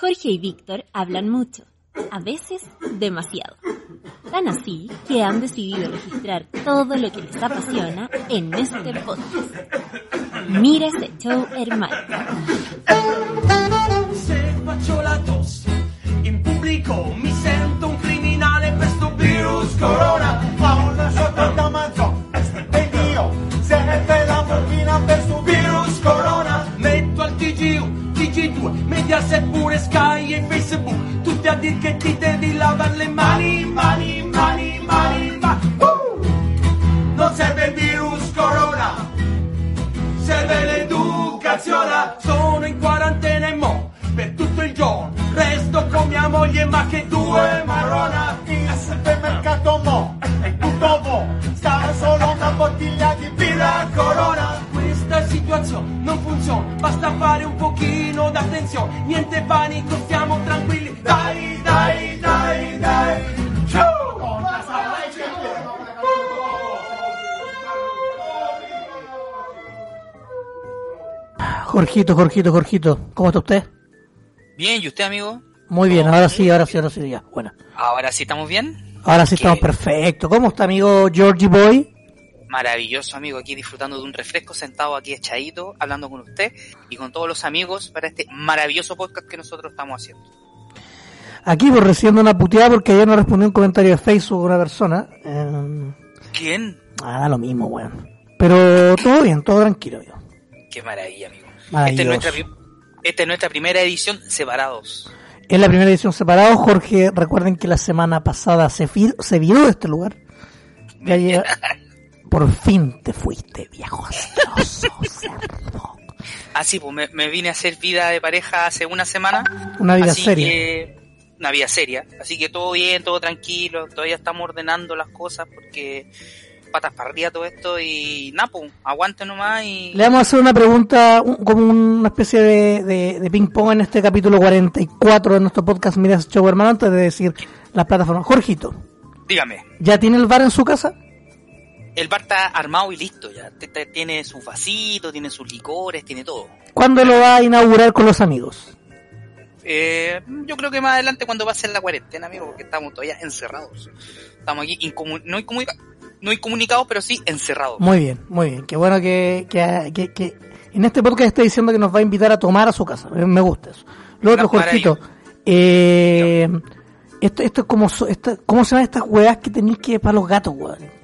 Jorge y Víctor hablan mucho, a veces demasiado. Tan así que han decidido registrar todo lo que les apasiona en este podcast. Mira ese show, hermano. Se faccio la tosse in pubblico mi sento un criminale per sto virus corona Ma una sotto da manzo, io, se ne fai la macchina per su virus corona metto al TG1 TG2 Mediaset pure Sky e Facebook tutti a dir che ti devi lavare le mani mani mani mani ma uh! non serve il virus corona serve l'educazione. Sono in quarantena e mo per tutto il giorno resto con mia moglie ma che due marrona Il supermercato mo, è tutto mo, stava solo una bottiglia di birra corona situazione non funziona basta fare un pochino d'attenzione niente panico stiamo tranquilli dai dai dai dai Ciao! Jorgito, Jorgito, Jorgito, ¿cómo está usted? Bien, ¿y usted, amigo? Muy bien, ahora sí, ahora sí, ahora sí, ya. Bueno, Ahora sí estamos bien. ahora sí ¿Qué? estamos perfectos. ¿Cómo está, amigo Georgie Boy? Maravilloso, amigo, aquí disfrutando de un refresco, sentado aquí echadito, hablando con usted y con todos los amigos para este maravilloso podcast que nosotros estamos haciendo. Aquí por recibiendo una puteada porque ayer no respondió un comentario de Facebook una persona. Eh, ¿Quién? ah, da lo mismo, weón. Pero todo bien, todo tranquilo, amigo. Qué maravilla, amigo. Esta es, Maravilloso. nuestra, esta es nuestra primera edición separados. Es la primera edición separado. Jorge, recuerden que la semana pasada se, se viró de este lugar. Ya Por fin te fuiste, viejo asqueroso, cerdo. Ah, sí, pues me, me vine a hacer vida de pareja hace una semana. Una vida así seria. que- una vida seria. Así que todo bien, todo tranquilo. Todavía estamos ordenando las cosas porque patas para arriba todo esto y Napo, aguante nomás y... Le vamos a hacer una pregunta, un- como una especie de, de, de ping-pong en este capítulo 44 de nuestro podcast Mira ese show, hermano, antes de decir las plataformas. Jorgito, Dígame. ¿ya tiene el bar en su casa? El bar está armado y listo ya. Tiene sus vasitos, tiene sus licores, tiene todo. ¿Cuándo lo va a inaugurar con los amigos? Eh, yo creo que más adelante cuando va a ser la cuarentena, amigo, porque estamos todavía encerrados. Estamos aquí incomu- no, incomunica- no incomunicados, pero sí encerrados. Muy bien, muy bien. Qué bueno que, que, que, que en este podcast está diciendo que nos va a invitar a tomar a su casa. Me- gusta eso. Lo otro, Jorgito, eh, esto, esto es como, esta- ¿cómo se llaman estas huevas que tenéis que para los gatos, weón?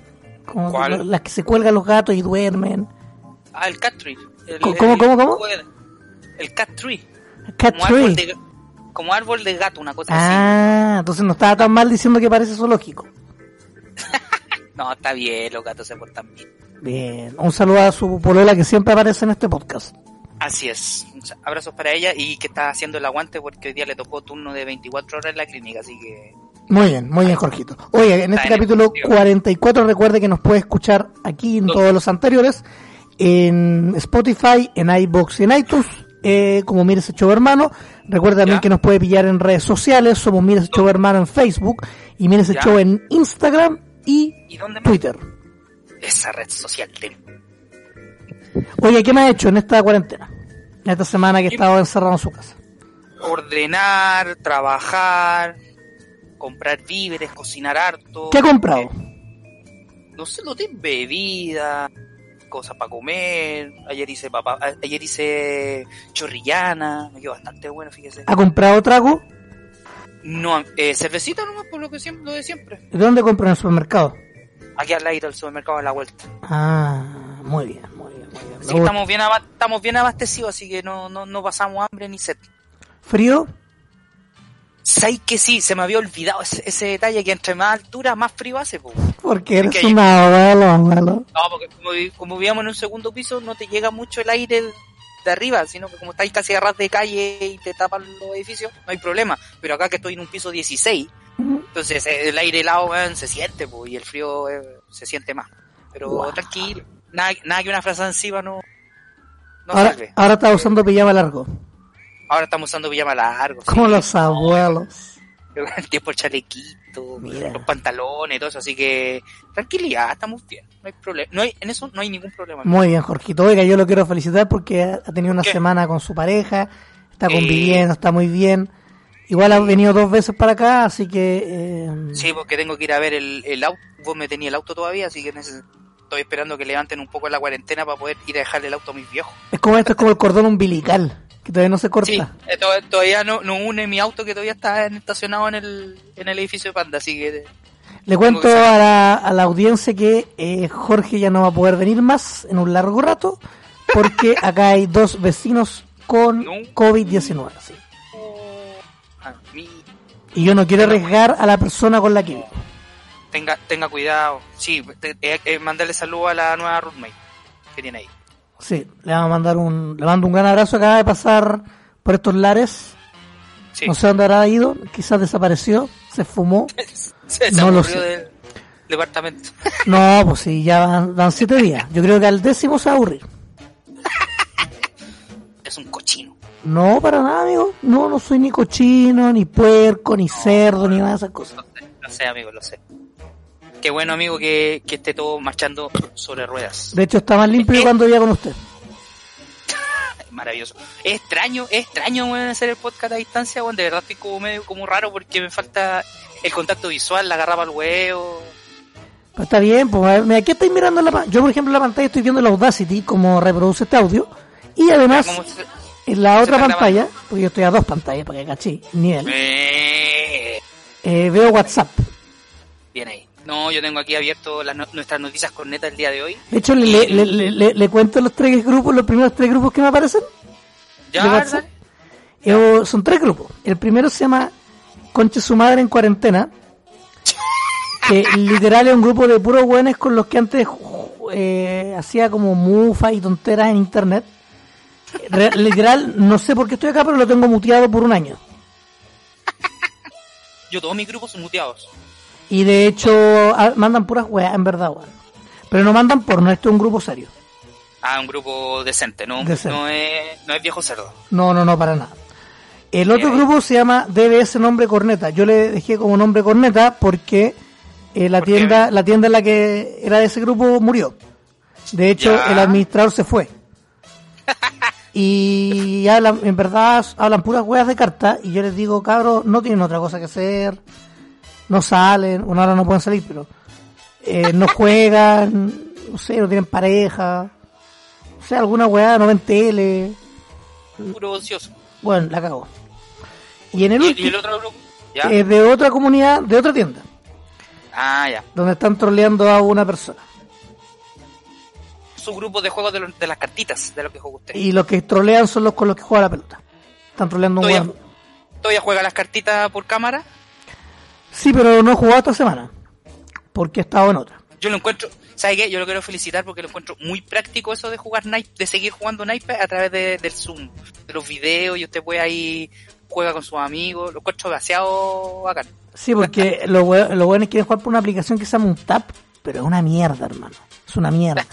Como ¿Cuál? Las que se cuelgan los gatos y duermen. Ah, el cat tree. El- ¿Cómo, cómo, el- cómo, cómo? El cat tree. Cat como árbol, tree. de, como árbol de gato, una cosa así. Ah, entonces no estaba tan mal diciendo que parece zoológico. No, está bien, los gatos se portan bien. Bien, un saludo a su polola que siempre aparece en este podcast. Así es. Abrazos para ella y que está haciendo el aguante porque hoy día le tocó turno de 24 horas en la clínica, así que Muy bien, muy bien, Jorgito. Oye, en este capítulo tío. 44 recuerde que nos puede escuchar aquí en todos los anteriores, en Spotify, en iBox y en iTunes, eh, como Mira ese show hermano. Recuerde también Ya. que nos puede pillar en redes sociales, somos Mira ese show hermano en Facebook y Ya. show en Instagram y ¿Y dónde más? Twitter. esa red social de Oye, ¿qué me ha hecho en esta cuarentena? En esta semana que he estado encerrado en su casa. ordenar, trabajar, comprar víveres, cocinar harto. ¿Qué ha comprado? Eh, no sé, lo de bebida, cosas para comer. Ayer hice papá, ayer hice chorrillana, me quedó bastante bueno, fíjese. ¿Ha comprado trago? No, eh, cervecita nomás por lo que siempre, lo de siempre. ¿De dónde compra en el supermercado? Aquí al lado del supermercado a la vuelta. Ah, muy bien, muy bien, muy bien. Gusta. estamos bien, estamos bien abastecidos, así que no, no, no pasamos hambre ni sed. ¿Frío? ¿Sabes que sí? Se me había olvidado ese, ese detalle que entre más altura, más frío hace, po. Porque eres una abuelo, abuelo. No, porque como, como vivíamos en un segundo piso, no te llega mucho el aire de arriba, sino que como estáis casi a ras de calle y te tapan los edificios, no hay problema. Pero acá que estoy en un piso 16, entonces eh, el aire helado se siente po, y el frío eh, se siente más. Pero Wow. tranquilo, nada, nada que una frase encima no, no ahora, salve. ahora está usando pijama largo. Ahora estamos usando pijama largo. sí. Como los abuelos. el tiempo el chalequito, Mira. los pantalones todo eso, así que tranquilidad, estamos bien, no hay problema, no hay, en eso no hay ningún problema. Muy bien, Jorgito. Oiga, yo lo quiero felicitar porque ha tenido una ¿Qué? semana con su pareja, está conviviendo, está muy bien. Igual ha venido dos veces para acá, así que... eh, Sí, porque tengo que ir a ver el, el auto, vos me tenía el auto todavía, así que estoy esperando que levanten un poco la cuarentena para poder ir a dejarle el auto a mis viejos. Es como esto, es como el cordón umbilical, que todavía no se corta. Sí, eh, to- todavía no, no une mi auto que todavía está estacionado en el, en el edificio de Panda, así que Le cuento a la, a la audiencia que eh, Jorge ya no va a poder venir más en un largo rato, porque acá hay dos vecinos con No. COVID-19. sí. mí Y yo no quiero arriesgar a la persona con la que vivo. tenga, tenga cuidado. Sí, te- eh, eh, mandarle saludo a la nueva roommate que tiene ahí. Sí, le vamos a mandar un, le mando un gran abrazo. Acaba de pasar por estos lares. Sí. No sé dónde habrá ido, quizás desapareció, se fumó. Se no lo sé. del departamento. No, pues sí, ya van, van siete días. Yo creo que al décimo se va a aburrir. es un cochino. No, para nada, amigo. No, no soy ni cochino, ni puerco, ni cerdo, ni nada de esas cosas. Lo sé, lo sé, amigo, lo sé. Qué bueno, amigo, que, que esté todo marchando sobre ruedas. De hecho, está más limpio que cuando vivía con usted. Maravilloso. Es extraño, es extraño, hacer el podcast a distancia, weón. De verdad estoy como medio como raro porque me falta el contacto visual, la agarraba al huevo. Pero está bien, pues, mira, aquí estáis mirando la Yo, por ejemplo, en la pantalla estoy viendo la Audacity, como reproduce este audio. Y además, se- en la otra pantalla, porque yo estoy a dos pantallas, para que caché, nivel, Eh, eh, veo WhatsApp. bien ahí. No, yo tengo aquí abierto las no- nuestras noticias cornetas el día de hoy. De hecho, le, le, le, le- le- le cuento los tres grupos, los primeros tres grupos que me aparecen. Ya. Eh, son tres grupos. El primero se llama Conche su madre en cuarentena. Que literal es un grupo de puros buenos con los que antes eh, hacía como mufa y tonteras en internet. Re- literal, no sé por qué estoy acá, pero lo tengo muteado por un año. Yo todos mis grupos son muteados. Y de hecho, ah, mandan puras weas, en verdad, weón. Pero no mandan por, no, esto es un grupo serio. Ah, un grupo decente, ¿no? Decente. No es, no es viejo cerdo. No, no, no, para nada. El otro grupo se llama DBS Nombre Corneta. Yo le dejé como nombre Corneta porque eh, la ¿Por qué? tienda la tienda en la que era de ese grupo murió. De hecho, Ya. el administrador se fue. y hablan, en verdad, hablan puras weas de carta. Y yo les digo, cabros, no tienen otra cosa que hacer. No salen, bueno, ahora no pueden salir, pero eh, no juegan, no sé, no tienen pareja. O sea, alguna weá, no ven tele. Puro ocioso. Bueno, la cago. Y en el ¿Y, y último el otro grupo? ¿Ya? es de otra comunidad, de otra tienda, Ah, ya. donde están troleando a una persona. Su grupo de juegos de, los- de las cartitas, de lo que juega usted. Y los que trolean son los con los que juega la pelota. Están troleando un ¿Todavía. ¿Todavía juega las cartitas por cámara? Sí, pero no he jugado esta semana. Porque he estado en otra. Yo lo encuentro, ¿sabe qué? Yo lo quiero felicitar porque lo encuentro muy práctico eso de jugar naipe, de seguir jugando naipe a través de- del Zoom, de los videos y usted puede ahí juega con sus amigos, lo encuentro demasiado bacán. Sí, porque los we- los buenos quieren jugar por una aplicación que se llama un tap, pero es una mierda, hermano. Es una mierda.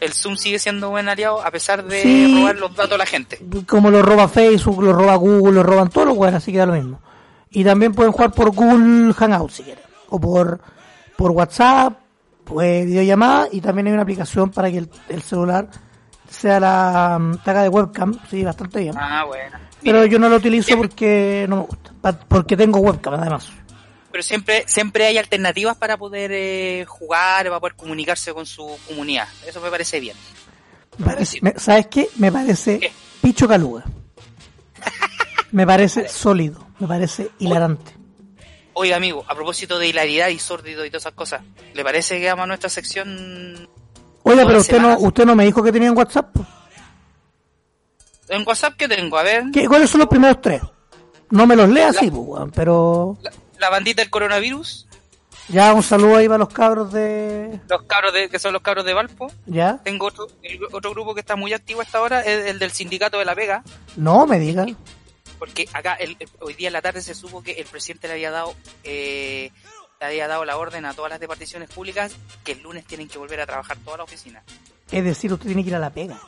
El Zoom sigue siendo buen aliado a pesar de Sí. robar los datos a la gente. Como lo roba Facebook, lo roba Google, lo roban todos los weones, así que da lo mismo. Y también pueden jugar por Google Hangout si quieren. O por, por WhatsApp, pues videollamada, y también hay una aplicación para que el, el celular sea la mm, taga de webcam, sí, bastante bien. Ah, bueno. Pero yo no lo utilizo Siempre- porque no me gusta, pa- porque tengo webcam además. Pero siempre, siempre hay alternativas para poder eh, jugar, para poder comunicarse con su comunidad. Eso me parece bien. Parece- me- ¿Sabes qué? Me parece ¿Qué? picho caluga. Me parece sólido, me parece hilarante. Oiga, amigo, a propósito de hilaridad y sórdido y todas esas cosas, ¿le parece que vamos a nuestra sección? Oiga, Todas pero usted no, usted no me dijo que tenía en WhatsApp. En WhatsApp que tengo, a ver, ¿Qué, ¿Cuáles son los primeros tres? No me los lea así, pues, pero... la, la bandita del coronavirus, Ya, un saludo ahí para los cabros de... Los cabros de, que son los cabros de Valpo. ¿Ya? Tengo otro, el- otro grupo que está muy activo hasta ahora, es el del sindicato de La Vega. No me digan. Porque acá, el- el- hoy día en la tarde se supo que el presidente le había dado, eh, le había dado la orden a todas las departiciones públicas que el lunes tienen que volver a trabajar toda la oficina. Es decir, usted tiene que ir a la pega.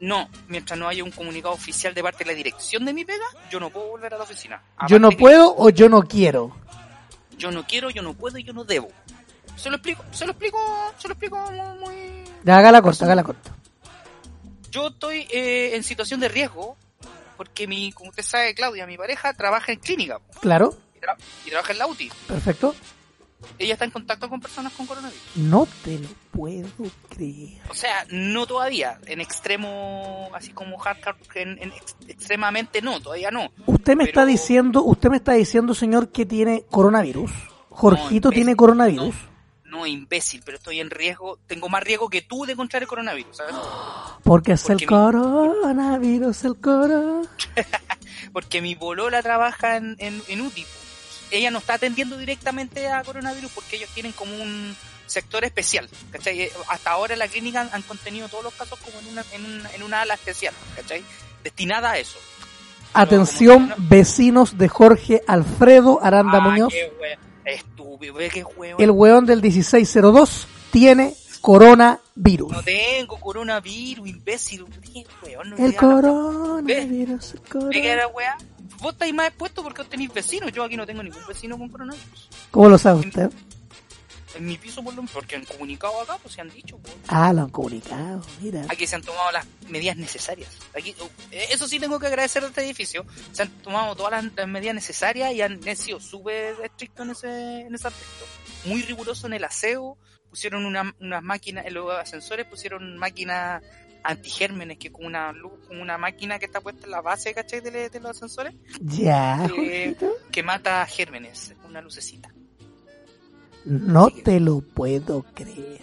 No, mientras no haya un comunicado oficial de parte de la dirección de mi pega, yo no puedo volver a la oficina. Yo no que puedo o yo no quiero. Yo no quiero, yo no puedo y yo no debo. Se lo explico, se lo explico, se lo explico muy... muy- Ya, haga la corta, haga la corta. Yo estoy eh, en situación de riesgo porque mi, como usted sabe, Claudia, mi pareja, trabaja en clínica Claro, y, tra- y trabaja en la UTI. perfecto. Ella está en contacto con personas con coronavirus. No te lo puedo creer. O sea, no todavía, en extremo, así como hardcore, en, en ex- extremadamente no, todavía no. Usted me está diciendo, usted me está diciendo, señor, que tiene coronavirus. Jorgito tiene coronavirus. No, imbécil, pero estoy en riesgo, tengo más riesgo que tú de contraer el coronavirus, ¿sabes? Porque es el mi- coronavirus, el coro. Porque mi bolola trabaja en, en, en UTI. Ella no está atendiendo directamente a coronavirus porque ellos tienen como un sector especial, ¿cachai? Hasta ahora en la clínica han, han contenido todos los casos como en una, en una, en una ala especial, ¿cachai? Destinada a eso. Atención, vecinos de Jorge Alfredo Aranda Ah, Muñoz. qué estúpido, qué huevo. El weón del 1602 tiene coronavirus. No tengo coronavirus, imbécil. Weón, no El coronavirus, el ¿Ve que coronavirus. Vos estáis más expuestos porque vos tenéis vecinos. Yo aquí no tengo ningún vecino con coronavirus. ¿Cómo lo sabe usted? En mi piso, por lo menos, porque han comunicado acá, pues se han dicho. pues. Ah, lo han comunicado, mira. Aquí se han tomado las medidas necesarias. Aquí, eh, eso sí tengo que agradecer a este edificio. Se han tomado todas las, las medidas necesarias y han sido súper estrictos en ese, en ese aspecto. Muy riguroso en el aseo. Pusieron una- unas máquinas, en los ascensores pusieron máquinas antigérmenes, que con una luz, con una máquina que está puesta en la base, ¿cachai? De, de los ascensores, Ya, Eh, que mata gérmenes, una lucecita. No te lo puedo creer.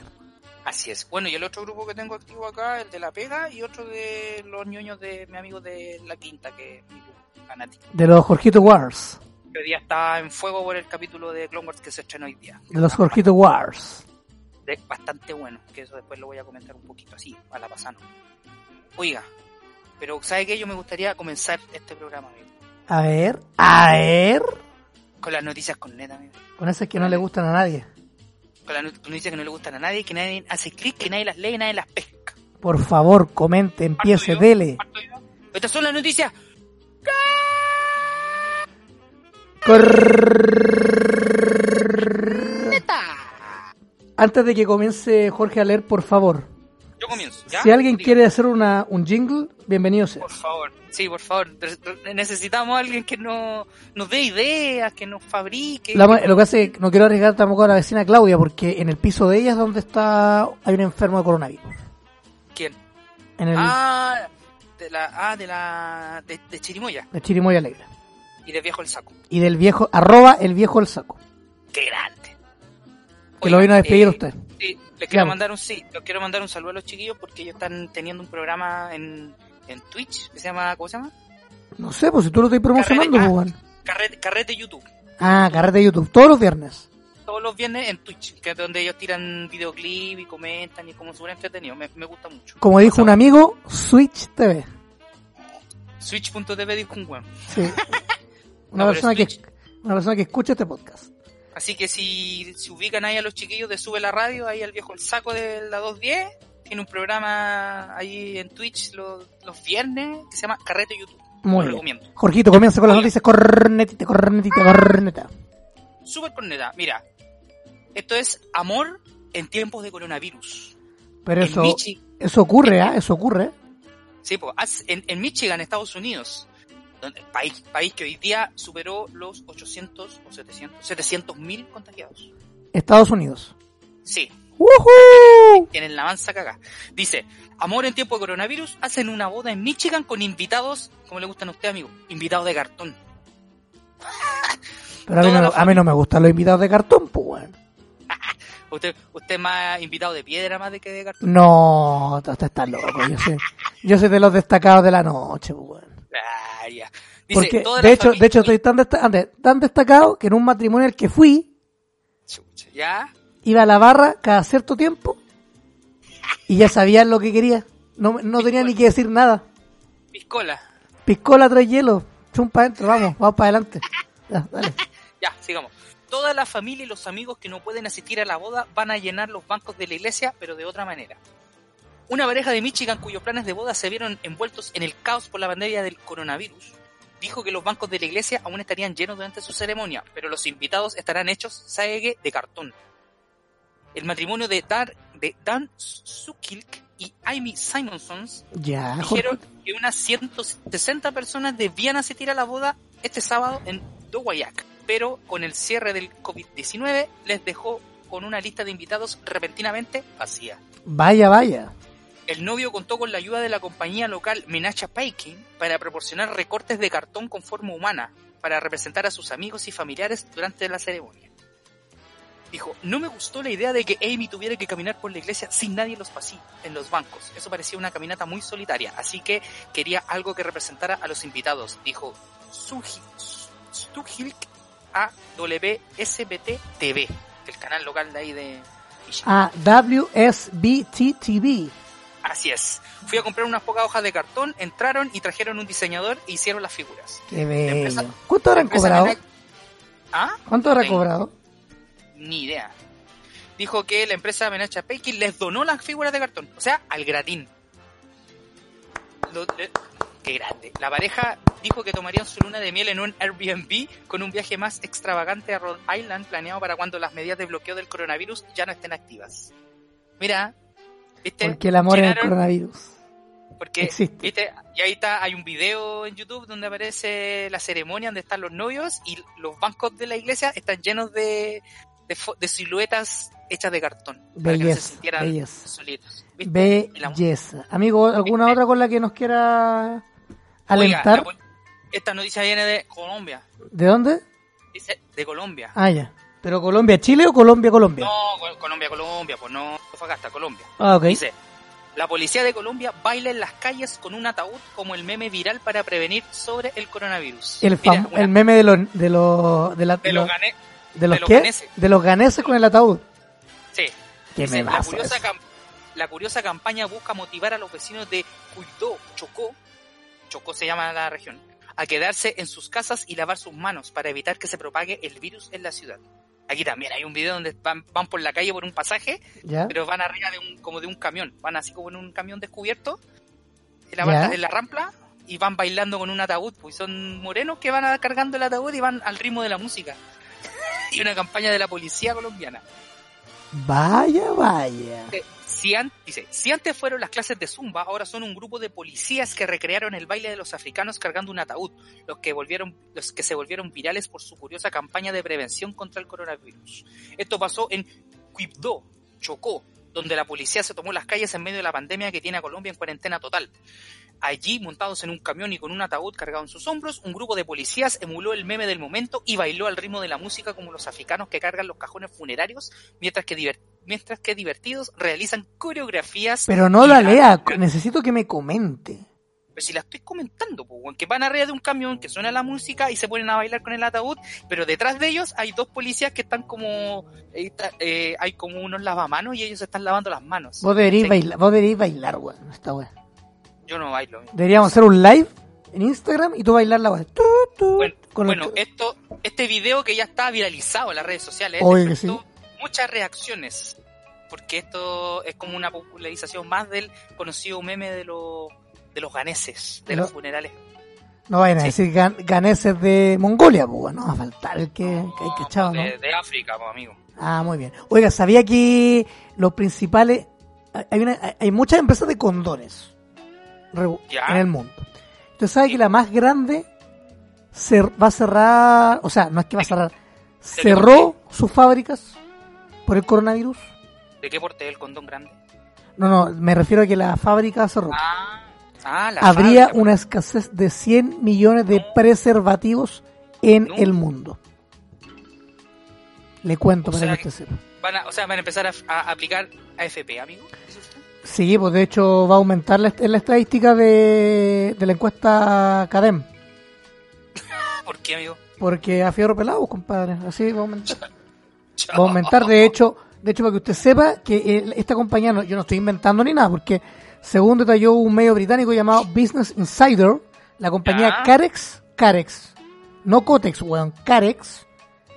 Así es. Bueno, y el otro grupo que tengo activo acá, el de La Pega, y otro de los ñoños de mi amigo de La Quinta, que es mi fanático. De los Jorgito Wars. Que hoy día está en fuego por el capítulo de Clone Wars que se estrenó hoy día. De los Jorgito Wars. De- bastante bueno, que eso después lo voy a comentar un poquito así, a la pasada. Oiga, pero ¿sabe qué? Yo me gustaría comenzar este programa, amigo, A ver, a ver. Con las noticias con neta, amigo. Con esas que no le gustan a nadie. Con las not- noticias que no le gustan a nadie, que nadie hace clic, que nadie las lee, nadie las pesca. Por favor, comente, empiece, dele. Estas son las noticias. Antes de que comience Jorge a leer, por favor. Yo comienzo. ¿ya? Si alguien quiere hacer una, un jingle, bienvenido sea. Por favor, sí, por favor. Necesitamos a alguien que no, nos dé ideas, que nos fabrique. La lo que hace no quiero arriesgar tampoco a la vecina Claudia, porque en el piso de ella es donde está hay un enfermo de coronavirus. ¿Quién? En el Ah, de la, ah, de la, de, de Chirimoya de Chirimoya Alegre. y de Viejo el Saco. Y del viejo, arroba el viejo el saco. ¡Qué grande! Que lo vino a despedir usted. Sí, les quiero Claro. mandar un sí, les quiero mandar un saludo a los chiquillos porque ellos están teniendo un programa en, en Twitch que se llama, ¿cómo se llama? No sé, pues si tú lo estás promocionando, Carrete, pues. Carrete, Carrete YouTube. Ah, carrete de YouTube, todos los viernes. Todos los viernes en Twitch, que es donde ellos tiran videoclip y comentan y como súper entretenido. Me, me gusta mucho. Como dijo un amigo, Switch TV. Switch.tv dijo un weón. Sí. Una No, persona que una persona que escucha este podcast. Así que si se ubican ahí a los chiquillos de Sube la Radio, ahí al viejo el saco de la 210, tiene un programa ahí en Twitch los, los viernes que se llama Carrete YouTube. Muy Lo bien. Jorgito, comienza con las noticias. Cornetita, cornetita, corneta. Súper corneta. Mira, esto es amor en tiempos de coronavirus. Pero En eso, Michi- eso ocurre, ¿ah? Eso ocurre. Sí, pues, en, en Michigan, Estados Unidos, país, país que hoy día superó los 800 o 700, 700 mil contagiados. Estados Unidos. Sí, ¡Woohoo! tienen la mansa caga. Dice, amor en tiempo de coronavirus, hacen una boda en Michigan con invitados, como le gustan a usted, amigo, invitados de cartón. Pero a mí, no, la a mí no me gustan los invitados de cartón, pues, weón. Usted, usted más invitado de piedra más de que de cartón. No, usted está loco. Yo soy, yo soy de los destacados de la noche, pues. Ah, ya. Dice, Porque, toda de hecho, de hecho, estoy tan, desta- tan destacado que en un matrimonio al que fui, Chucha, ¿Ya? Iba a la barra cada cierto tiempo y ya sabían lo que quería. No, no tenía ni que decir nada. Piscola. Piscola, trae hielo. Chum para adentro, vamos, vamos para adelante. Ya, dale. Ya, sigamos. Toda la familia y los amigos que no pueden asistir a la boda van a llenar los bancos de la iglesia, pero de otra manera. Una pareja de Michigan cuyos planes de boda se vieron envueltos en el caos por la pandemia del coronavirus dijo que los bancos de la iglesia aún estarían llenos durante su ceremonia, pero los invitados estarán hechos, ¿sabe qué? de cartón. El matrimonio de, Dar, de Dan Sukilk y Amy Simonsons Ya, dijeron que unas 160 personas debían asistir a la boda este sábado en Dowayak, pero con el cierre del COVID-19 les dejó con una lista de invitados repentinamente vacía. Vaya, vaya. El novio contó con la ayuda de la compañía local Menacha Paikin para proporcionar recortes de cartón con forma humana para representar a sus amigos y familiares durante la ceremonia. Dijo, no me gustó la idea de que Amy tuviera que caminar por la iglesia sin nadie los pasillos, en los bancos. Eso parecía una caminata muy solitaria, así que quería algo que representara a los invitados, dijo Stuhilk a WSBT TV, el canal local de ahí de Michigan. A WSBT-TV. Así es. Fui a comprar unas pocas hojas de cartón, entraron y trajeron un diseñador e hicieron las figuras. Qué bello. ¿Cuánto habrán cobrado? ¿Ah? ¿Cuánto habrá cobrado? Ni idea. Dijo que la empresa Menacha les donó las figuras de cartón, o sea, al gratín. Lo- le- qué grande. La pareja dijo que tomarían su luna de miel en un Airbnb con un viaje más extravagante a Rhode Island planeado para cuando las medidas de bloqueo del coronavirus ya no estén activas. Mira, ¿viste? Porque el amor en el coronavirus. Porque, Existe. ¿viste? Y ahí está, hay un video en YouTube donde aparece la ceremonia donde están los novios y los bancos de la iglesia están llenos de, de, siluetas hechas de cartón. para que no se Belleza, sintieran belleza. solitos. Belleza. Amigo, ¿alguna otra con la que nos quiera Oiga, alentar? la esta noticia viene de Colombia. ¿De dónde? Dice, de Colombia. Ah, ya. ¿Pero Colombia-Chile o Colombia-Colombia? No, Col- Colombia, Colombia, pues no Fagasta, Colombia. Ah, ok. Dice, la policía de Colombia baila en las calles con un ataúd como el meme viral para prevenir sobre el coronavirus. El, Mira, una- el meme de los de los de, la- de los de los de los qué? ganeses. de los ganeses con el ataúd. Sí. Qué Dice, la, curiosa cam- la curiosa campaña busca motivar a los vecinos de Cuidó, Chocó, Chocó se llama la región, a quedarse en sus casas y lavar sus manos para evitar que se propague el virus en la ciudad. Aquí también hay un video donde van, van por la calle por un pasaje, ¿Ya? pero van arriba de un, como de un camión, van así como en un camión descubierto, en la, barca- en la rampla, y van bailando con un ataúd, pues son morenos que van cargando el ataúd y van al ritmo de la música. y una campaña de la policía colombiana. Vaya, vaya. Eh, Si dice, si antes fueron las clases de Zumba, ahora son un grupo de policías que recrearon el baile de los africanos cargando un ataúd, los que, volvieron, los que se volvieron virales por su curiosa campaña de prevención contra el coronavirus. Esto pasó en Quibdó, Chocó, donde la policía se tomó las calles en medio de la pandemia que tiene a Colombia en cuarentena total. Allí, montados en un camión y con un ataúd cargado en sus hombros, un grupo de policías emuló el meme del momento y bailó al ritmo de la música como los africanos que cargan los cajones funerarios, mientras que, mientras que divertidos realizan coreografías. Pero no la lea, necesito que me comente. Pero si la estoy comentando, pues, weón, que van arriba de un camión, que suena la música y se ponen a bailar con el ataúd, pero detrás de ellos hay dos policías que están como, eh, eh, hay como unos lavamanos y ellos se están lavando las manos. Vos deberíais Sí, bailar, vos deberíais bailar, weón, esta weá. Yo no bailo. Deberíamos hacer un live en Instagram y tú bailar la tu, Bueno, el- esto, este video que ya está viralizado en las redes sociales, Oye, que despertó muchas reacciones, porque esto es como una popularización más del conocido meme de los de los ganeses, de Lo- los funerales. No vayan a Sí. decir gan- ganeses de Mongolia, pues no va a faltar el que, que hay No, cachado, ¿no? de, África, pues, amigo. Ah, muy bien. Oiga, sabía que los principales. Hay, una, hay- muchas empresas de condones Ya. en el mundo. Usted sabe que la más grande cer- va a cerrar. O sea, no es que va a cerrar. Cerró sus fábricas por el coronavirus. ¿De qué porte el condón grande? No, no, me refiero a que la fábrica cerró. Ah, ah la Habría fábrica, una escasez de 100 millones de preservativos en No. el mundo. Le cuento O para que usted sepa. Van a, o sea, van a empezar a, a aplicar AFP, amigo. ¿Dice usted? Sí, pues de hecho va a aumentar la, la estadística de, de la encuesta CADEM. ¿Por qué, amigo? Porque a fierro pelado, compadre. Así va a aumentar. Va a aumentar, de hecho, de hecho, para que usted sepa que eh, esta compañía, no- yo no estoy inventando ni nada, porque según detalló un medio británico llamado Business Insider, la compañía. Carex, Carex, no Cotex, weón, Carex,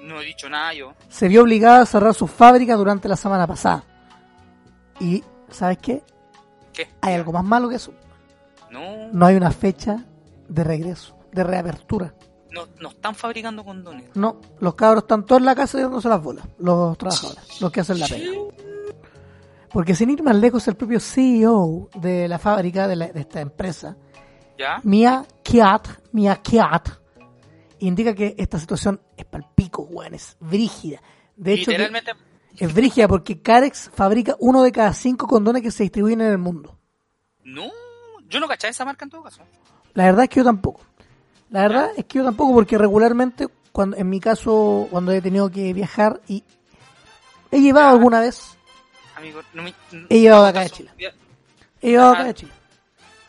No he dicho nada yo. se vio obligada a cerrar su fábrica durante la semana pasada. Y, ¿sabes qué? ¿Qué? Hay algo más malo que eso. No, No hay una fecha de regreso, de reapertura. no, no están fabricando condones. No, los cabros están todos en la casa dándose las bolas, los trabajadores, los que hacen la pega. Porque sin ir más lejos, el propio CEO de la fábrica, de, la- de esta empresa, ¿Ya? Mia Kiat, Mia Kiat, indica que esta situación es palpico, weón, es brígida. De hecho, que Literalmente, es brígida porque Carex fabrica uno de cada cinco condones que se distribuyen en el mundo. no. Yo no cachaba esa marca en todo caso. La verdad es que yo tampoco. La verdad es que yo tampoco, porque regularmente, cuando en mi caso, cuando he tenido que viajar y he llevado alguna vez, Amigo, no me... He llevado de acá de Chile. he llevado acá Ajá. de Chile.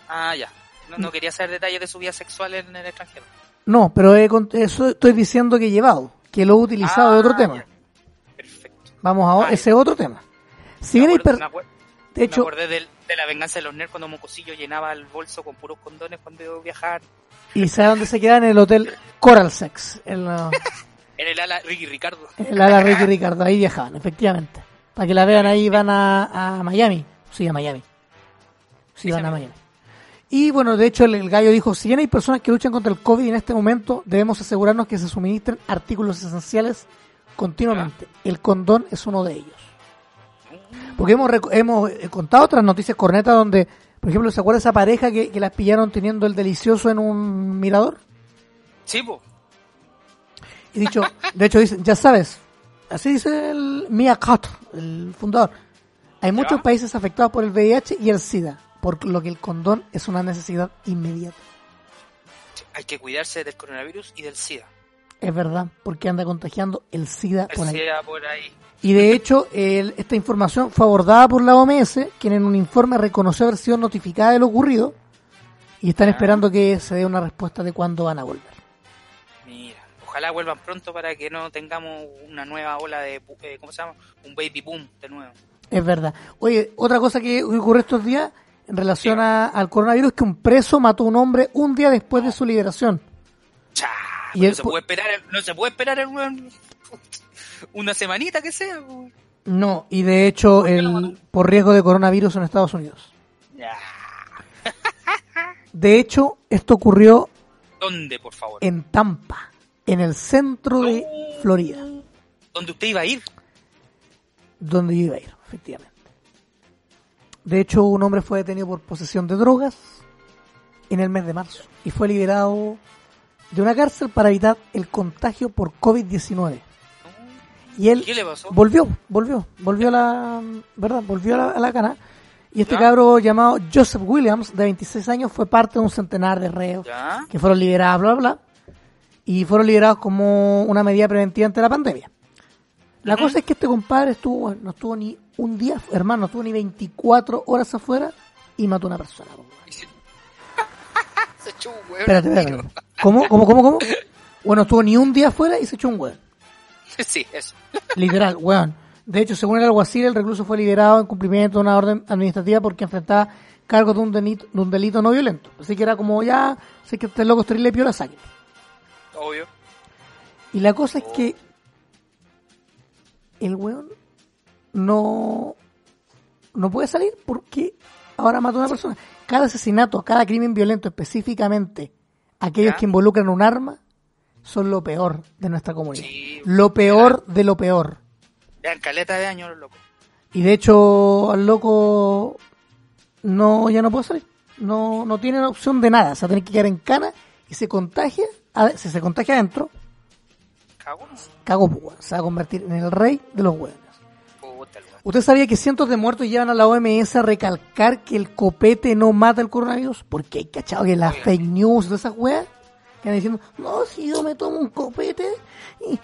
Ah, ya. No, no quería saber detalles de su vida sexual en el extranjero. No, pero he eso estoy diciendo que he llevado, que lo he utilizado de otro Ah, tema. ya. Vamos a Ah, ese otro tema. Si bien me, hay me, de me hecho, acordé del- de la venganza de los nerds cuando Mocosillo llenaba el bolso con puros condones cuando iba a viajar. y sabe dónde se queda en el hotel Coral Sex, en, la- En el ala Ricky Ricardo. en el ala Ricky Ricardo, ahí viajaban, efectivamente. Para que la vean ahí van a, a Miami, sí, a Miami. Sí, van a Miami. Y bueno, de hecho el, el gallo dijo, si bien hay personas que luchan contra el COVID en este momento, debemos asegurarnos que se suministren artículos esenciales continuamente. El condón es uno de ellos. Porque hemos, hemos eh, contado otras noticias cornetas donde, por ejemplo, ¿se acuerda esa pareja que, que las pillaron teniendo el delicioso en un mirador? Sí, po. Y dicho, de hecho dicen, ya sabes, así dice el Mia el fundador. Hay muchos países afectados por el VIH y el SIDA, por lo que el condón es una necesidad inmediata. Hay que cuidarse del coronavirus y del SIDA. Es verdad, porque anda contagiando el SIDA El por ahí. SIDA por ahí. Y de hecho, el- esta información fue abordada por la OMS, quien en un informe reconoció haber sido notificada de lo ocurrido y están esperando que se dé una respuesta de cuándo van a volver. Mira, ojalá vuelvan pronto para que no tengamos una nueva ola de, eh, ¿cómo se llama? Un baby boom de nuevo. Es verdad. Oye, otra cosa que ocurrió estos días en relación a- al coronavirus es que un preso mató a un hombre un día después de su liberación. Chá, Y no el se puede esperar, no se puede esperar weón una semanita que sea. No, y de hecho, mató? el, por riesgo de coronavirus en Estados Unidos. Ya. De hecho, esto ocurrió ¿Dónde, por favor? en Tampa, en el centro de Florida, ¿Dónde usted iba a ir? donde yo iba a ir, efectivamente. De hecho, un hombre fue detenido por posesión de drogas en el mes de marzo y fue liberado de una cárcel para evitar el contagio por COVID-19. Y él ¿Qué le pasó? volvió, volvió, volvió a la, ¿verdad? Volvió a la, a la cana. Y este ¿Ya? cabro llamado Joseph Williams, de 26 años, fue parte de un centenar de reos ¿Ya? que fueron liberados, bla, bla, bla. Y fueron liberados como una medida preventiva ante la pandemia. La cosa es que este compadre estuvo, no estuvo ni un día, hermano, no estuvo ni 24 horas afuera y mató a una persona. po. Se echó un weón. Espérate, espérate. ¿Cómo, cómo, cómo, cómo? Bueno, estuvo ni un día afuera y se echó un weón. Sí, eso. Literal, weón. De hecho, según el alguacil, el recluso fue liberado en cumplimiento de una orden administrativa porque enfrentaba cargos de un delito, de un delito no violento. Así que era como ya, sé que este loco es terrible piola, sáquenlo. Obvio. Y la cosa es que el weón no, no puede salir porque ahora mató a una persona. Cada asesinato, cada crimen violento, específicamente aquellos ¿Ya? que involucran un arma, son lo peor de nuestra comunidad. Sí, lo peor de lo peor. Ya caleta de años, loco. Y de hecho, al loco no ya no puede salir. No, no tiene opción de nada. O sea, tiene que quedar en cana y se contagia. a- Si se contagia adentro, Cagón. cago pues. Se va a convertir en el rey de los hueones. ¿Usted sabía que cientos de muertos llevan a la OMS a recalcar que el copete no mata el coronavirus? Porque hay cachado que las fake news de esas weas que van diciendo, no, si yo me tomo un copete y,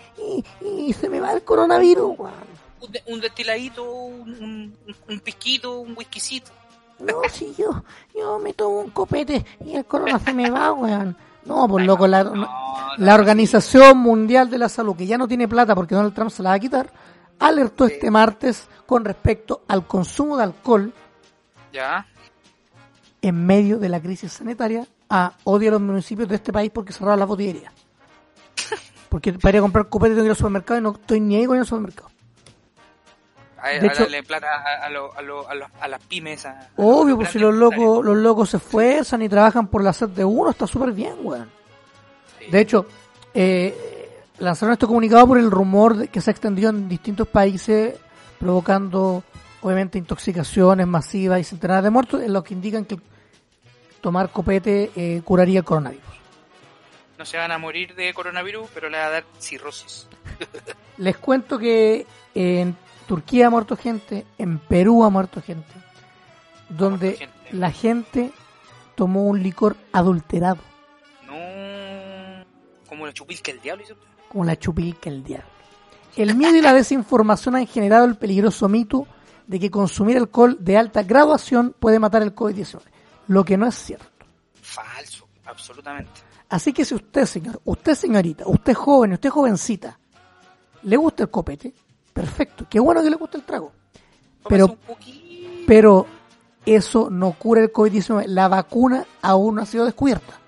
y, y se me va el coronavirus, weón. Un, de- un destiladito, un, un, un pisquito, un whiskycito. No, si yo, yo me tomo un copete y el corona se me va, weón. No, pues loco, la, la Organización Mundial de la Salud, que ya no tiene plata porque Donald Trump se la va a quitar, alertó este martes con respecto al consumo de alcohol Ya. en medio de la crisis sanitaria a odio a los municipios de este país porque cerraron las botillerías. Porque para ir a comprar copete tengo que ir al supermercado y no estoy ni ahí con al supermercado. A, De a hecho- darle plata a, a, lo- a, lo- a, los- a las pymes. A, Obvio, pues si los locos, los locos se esfuerzan y trabajan por la sed de uno, está súper bien, weón. Sí. De hecho, eh, lanzaron este comunicado por el rumor que se extendió en distintos países, provocando obviamente intoxicaciones masivas y centenares de muertos, en lo que indican que tomar copete eh, curaría el coronavirus. No se van a morir de coronavirus, pero le va a dar cirrosis. Les cuento que en Turquía ha muerto gente, en Perú ha muerto gente, donde muerto gente. la gente tomó un licor adulterado, No. Como la chupilca el diablo. hizo. Como la chupilca el diablo. El miedo y la desinformación han generado el peligroso mito de que consumir alcohol de alta graduación puede matar el COVID-19, lo que no es cierto. Falso, absolutamente. Así que si usted, señor, usted señorita, usted joven, usted jovencita, le gusta el copete, perfecto, qué bueno que le gusta el trago. Pero, pero eso no cura el COVID-19. La vacuna aún no ha sido descubierta.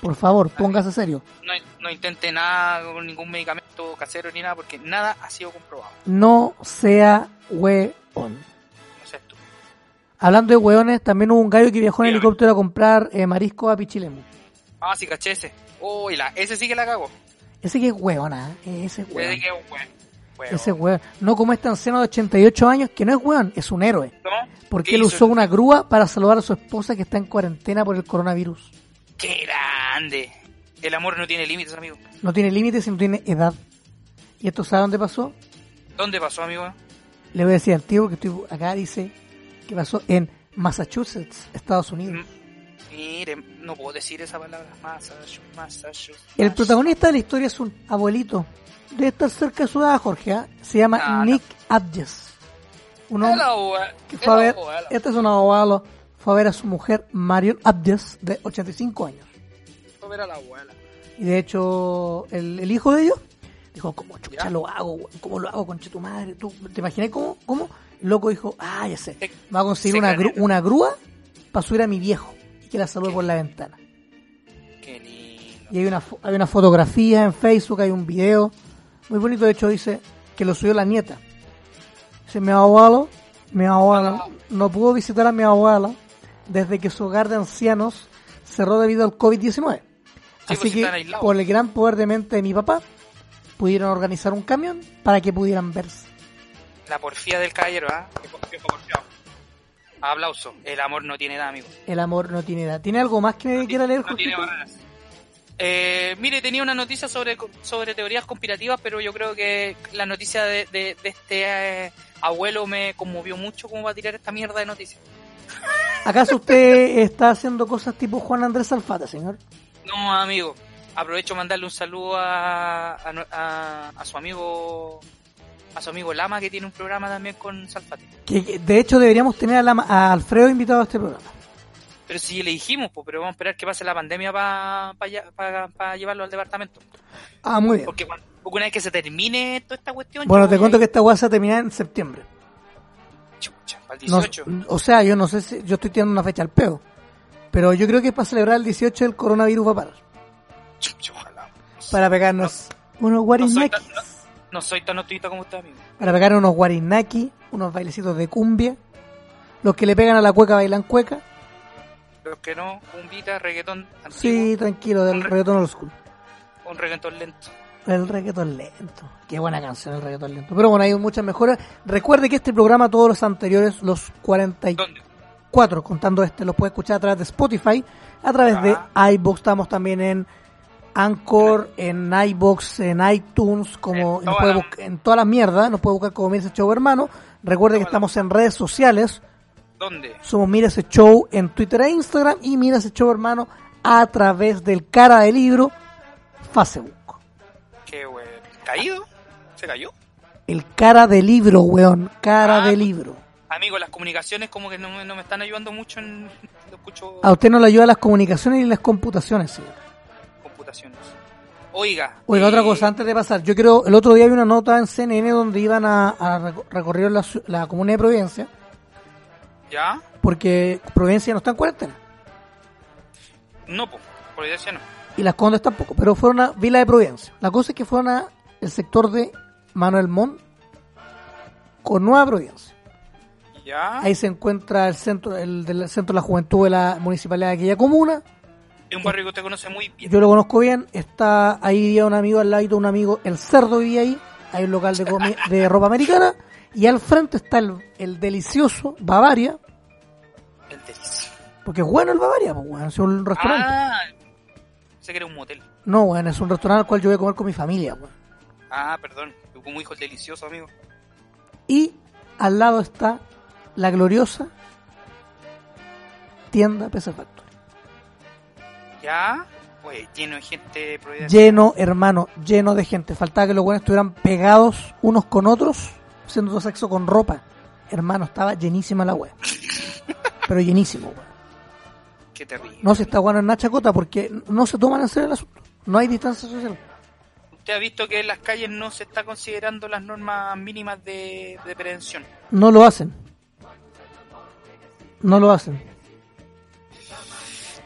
Por favor, póngase serio. No, no intente nada con ningún medicamento casero ni nada, porque nada ha sido comprobado. No sea hueón. No seas tú. Hablando de hueones, también hubo un gallo que viajó en Dígame. helicóptero a comprar eh, marisco a Pichilemu. Ah, sí, caché ese. Uy, la, ese sí que la cago. Ese que es hueona, ¿eh? ese es Ese hueón. que es un hue- huevo. Ese hueón. No como este anciano de 88 años, que no es hueón, es un héroe. ¿No? Porque ¿Qué él hizo? usó una grúa para salvar a su esposa que está en cuarentena por el coronavirus. ¡Qué grande! El amor no tiene límites, amigo. No tiene límites y no tiene edad. ¿Y esto sabe dónde pasó? ¿Dónde pasó, amigo? Le voy a decir al tío que estoy acá, dice que pasó en Massachusetts, Estados Unidos. Mm, Mire, no puedo decir esa palabra. Massachusetts, Massachusetts. El protagonista de la historia es un abuelito. Debe estar cerca de su edad, Jorge. ¿ah? Se llama Ah, no. Nick. Un hombre El abuelo. que fue a ver, este es un abuelo, fue a ver a su mujer Marion Abjes, de 85 años. Fue a ver a la abuela. Y de hecho, el, el hijo de ellos dijo, ¿cómo chucha Ya. lo hago? ¿Cómo lo hago, conche tu madre? ¿Tú te imaginas cómo? ¿Cómo? El loco dijo, ah, ya sé. Va a conseguir se una, gru- craneó. una grúa para subir a mi viejo y que la salude por la ventana. Qué lindo. Y hay una, hay una fotografía en Facebook, hay un video muy bonito. De hecho, dice que lo subió la nieta. Dice, mi abuelo, mi abuela, no pudo visitar a mi abuela desde que su hogar de ancianos cerró debido al COVID-19. pues, Así que, por el gran poder de mente de mi papá, pudieron organizar un camión para que pudieran verse. La porfía del caballero, ¿ah? Porfiado. Aplauso. El amor no tiene edad, amigo. El amor no tiene edad. ¿Tiene algo más que quiera leer, No tiene. Eh, mire, tenía una noticia sobre, sobre teorías conspirativas, pero yo creo que la noticia de, de- de este eh, abuelo me conmovió mucho como va a tirar esta mierda de noticias. ¿Acaso usted está haciendo cosas tipo Juan Andrés Alfate, señor? No, amigo. Aprovecho mandarle un saludo a, a, a- a su amigo a su amigo Lama que tiene un programa también con Salfate. Que, que, de hecho deberíamos tener a, la- a Alfredo invitado a este programa. Pero si le dijimos, pues, pero vamos a esperar que pase la pandemia para llevarlo al departamento. Ah, muy bien. Porque, una vez que se termine toda esta cuestión... Bueno, te cuento que esta weá se va a terminar en septiembre. No- 18. o sea, yo no sé si yo estoy tirando una fecha al pedo. Pero yo creo que para celebrar el 18 el coronavirus va a parar. Chucha, ojalá. Para pegarnos unos No guarinaki. no, no soy tan optimista como usted, amigo. Para pegarnos unos guarinaki, unos bailecitos de cumbia. Los que le pegan a la cueca bailan cueca. Los que no, cumbita, reggaetón antiguo, Sí, tranquilo, del reggaetón old school. un reggaetón lento. El reggaetón lento. Qué buena canción el reggaetón lento. Pero bueno, hay muchas mejoras. Recuerde que este programa, todos los anteriores, los 44, ¿Dónde? contando este, los puede escuchar a través de Spotify, a través de iBox. Estamos también en Anchor, en iBox, en iTunes, como En nos toda puede la- en todas las mierdas. Nos puede buscar como Mira ese show, hermano. Recuerde que estamos en redes sociales. ¿Dónde? Somos Mira ese show en Twitter e Instagram. Y Mira ese show, hermano, a través del cara de libro Facebook. ¿Caído? ¿Se cayó? El cara de libro, weón. Cara Ah. de libro. Amigo, las comunicaciones como que no, me- no me están ayudando mucho en... Lo escucho A usted no le ayuda las comunicaciones y las computaciones, señor. computaciones. Oiga. Oiga, eh, otra cosa, antes de pasar, yo creo, el otro día vi una nota en CNN donde iban a, a reco- recorrer la, la comuna de Providencia, ¿Ya? porque Providencia no está en cuarentena, No, pues, por evidencia no. y las Condes tampoco, pero fueron a Vila de Providencia. La cosa es que fueron a el sector de Manuel Montt con Nueva Providencia. ¿Ya? Ahí se encuentra el centro, el del centro de la juventud de la municipalidad de aquella comuna. Es un barrio que usted conoce muy bien. Yo lo conozco bien, está ahí vivía un amigo al lado, un amigo, el cerdo vivía ahí, hay un local de, comi- de ropa americana, y al frente está el, el delicioso Bavaria, El delicio. porque es bueno el Bavaria, pues, es un restaurante. Ah, sé que era un motel. No, weón, es un restaurante al cual yo voy a comer con mi familia, weón. Ah, perdón. Como hijo el delicioso, amigo. Y al lado está la gloriosa tienda PC Factory. ¿Ya? Pues lleno de gente. Lleno, hermano, lleno de gente. Faltaba que los buenos estuvieran pegados unos con otros, haciendo sexo con ropa. Hermano, estaba llenísima la wea. Pero llenísimo, weón. Qué terrible. No se está bueno en una chacota porque no se toman en serio el asunto. No hay distancia social. Usted ha visto que en las calles no se está considerando las normas mínimas de, de prevención. No lo hacen. No lo hacen.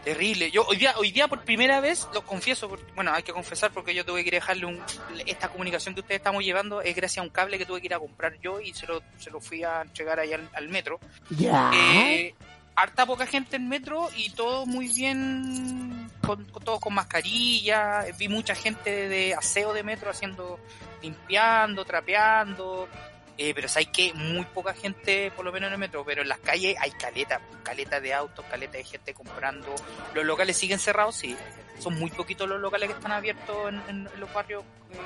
Terrible. Yo hoy día, hoy día por primera vez, lo confieso, porque, bueno, hay que confesar porque yo tuve que dejarle un... Esta comunicación que ustedes estamos llevando es gracias a un cable que tuve que ir a comprar yo y se lo, se lo fui a entregar ahí al, al metro. Ya. Eh, harta poca gente en metro y todo muy bien, con, con- todos con mascarilla. Vi mucha gente de aseo de metro haciendo, limpiando, trapeando. Eh, pero hay que muy poca gente, por lo menos en el metro, pero en las calles hay caleta, caleta de autos, caleta de gente comprando. Los locales siguen cerrados, sí. Son muy poquitos los locales que están abiertos en, en- en los barrios eh,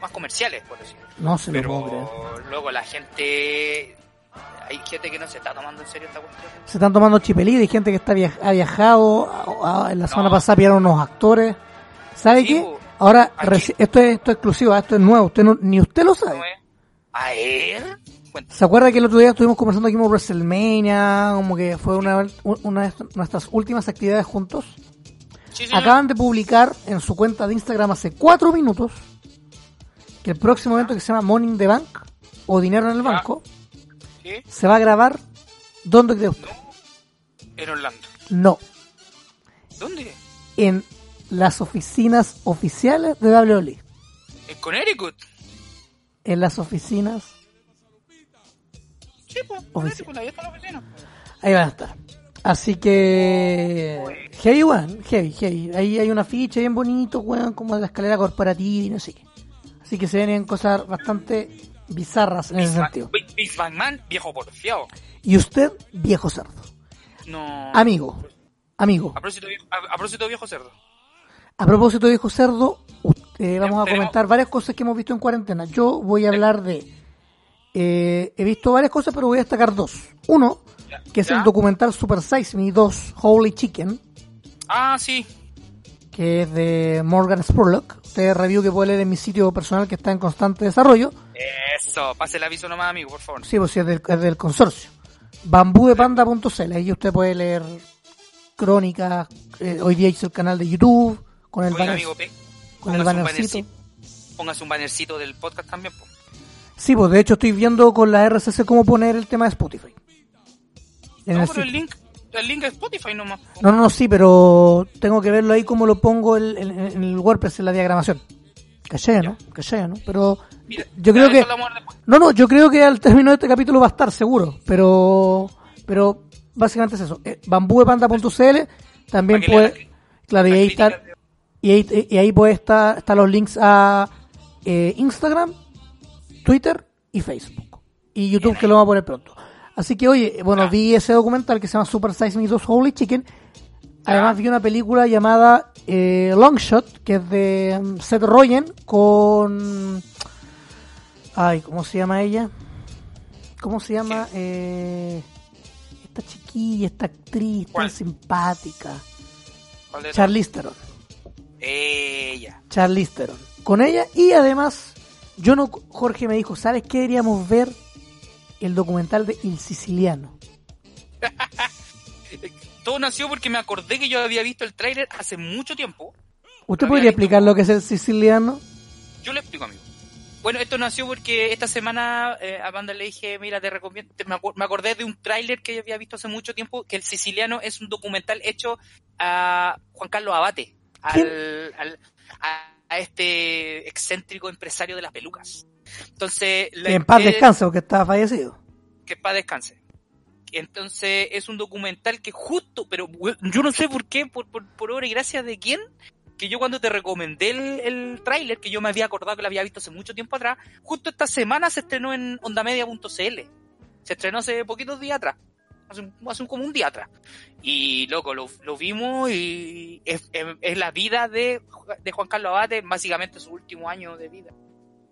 más comerciales, por decirlo. No se lo puedo creer. Pero luego la gente, hay gente que no se está tomando en serio esta cuestión. Se están tomando chipelí, hay gente que está viaj- ha viajado. a- a- en la semana No. pasada pillaron unos actores. ¿Sabe Sí, qué? Ahora, esto es, esto es exclusivo, ah, esto es nuevo. Usted no- ni usted lo sabe. A. ¿Se acuerda que el otro día estuvimos conversando aquí en WrestleMania? Como que fue una, una de nuestras últimas actividades juntos. Sí. Acaban de publicar en su cuenta de Instagram hace cuatro minutos que el próximo evento que se llama Morning the Bank o Dinero en el Ya. Se va a grabar. ¿Dónde cree usted? En Orlando. No, ¿Dónde? en las oficinas oficiales de WWE. En Connecticut. En las oficinas, Sí, pues, Connecticut, ahí van a estar. Así que. Heavy, weón. Heavy, heavy. Ahí hay una ficha bien bonito, weón, como de la escalera corporativa y no sé qué. Así que se vienen cosas bastante bizarras en ese sentido. Vince McMahon, viejo porfiado. Y usted, viejo cerdo. No. Amigo, amigo. A propósito, viejo- a, a propósito, viejo cerdo. A propósito viejo cerdo, usted- vamos a comentar varias cosas que hemos visto en cuarentena. Yo voy a hablar de. eh, he visto varias cosas, pero voy a destacar dos. Uno, que es ¿Ya? el documental Super Size Me 2 Holy Chicken, Ah, sí. que es de Morgan Spurlock. Usted review que puede leer en mi sitio personal que está en constante desarrollo. Eso. Pase el aviso nomás, amigo, por favor. Sí, pues sí, es del, es del consorcio. Bambudepanda.cl. Ahí usted puede leer crónicas. eh, hoy día hice el canal de YouTube con el, Oiga, banner- amigo, con el un bannercito. Póngase un bannercito del podcast también, po. Sí, pues de hecho estoy viendo con la RCC cómo poner el tema de Spotify. En No, el pero el link, el link es Spotify nomás. No, no, no, sí, pero tengo que verlo ahí cómo lo pongo el- en, en el WordPress, en la diagramación. Caché, ¿no? Caché, ¿no? Pero Mira, yo creo que... No, no, yo creo que al término de este capítulo va a estar seguro, pero pero básicamente es eso. Eh, bambúepanda.cl también que puede... Claro, y ahí, está, y ahí, y ahí puede estar están los links a eh, Instagram, Twitter y Facebook. Y YouTube que lo va a poner pronto. Así que, oye, bueno, vi ese documental que se llama Super Size Me 2 Holy Chicken. Además vi una película llamada eh, Long Shot, que es de mm, Seth Rogen con... Ay, ¿cómo se llama ella? ¿Cómo se llama? Eh, esta chiquilla, esta actriz tan simpática. ¿Cuál de Charlize Theron. Ella. Charlize Theron. Con ella y además, yo no, Jorge me dijo, ¿sabes qué deberíamos ver? El documental de El Siciliano. Todo nació porque me acordé que yo había visto el tráiler hace mucho tiempo ¿Usted podría explicar lo que es el siciliano? Yo le explico, amigo. Bueno, esto nació porque esta semana eh, a Banda le dije, mira, te recomiendo, te- me, me acordé de un tráiler que había visto hace mucho tiempo, que El Siciliano es un documental hecho a Juan Carlos Abate, al, al- a, a este excéntrico empresario de las pelucas. Entonces, la- Que en paz descanse porque estaba fallecido. que para descanse. Entonces es un documental que justo, pero yo no sé por qué, por, por, por obra y gracia de quién, que yo cuando te recomendé el, el tráiler, que yo me había acordado que lo había visto hace mucho tiempo atrás, justo esta semana se estrenó en ondamedia.cl. Se estrenó hace poquitos días atrás. Hace, un- hace como un día atrás. Y loco, lo, lo vimos y es la vida de, de Juan Carlos Abate, básicamente su último año de vida.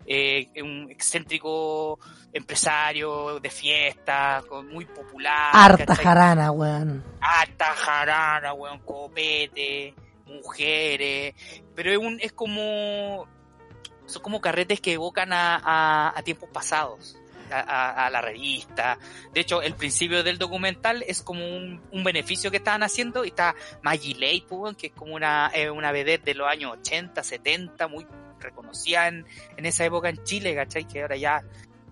Eh, un excéntrico empresario de fiesta, con- muy popular. Harta ¿cachai? jarana, weón. harta jarana, weón, copete, mujeres, pero es un, es como, son como carretes que evocan a, a, a tiempos pasados, a, la revista. De hecho, el principio del documental es como un, un beneficio que estaban haciendo y está Maggie weón, que es como una, eh, una vedette de los años 80, 70, muy reconocida en, esa época en Chile, ¿cachai? Que ahora ya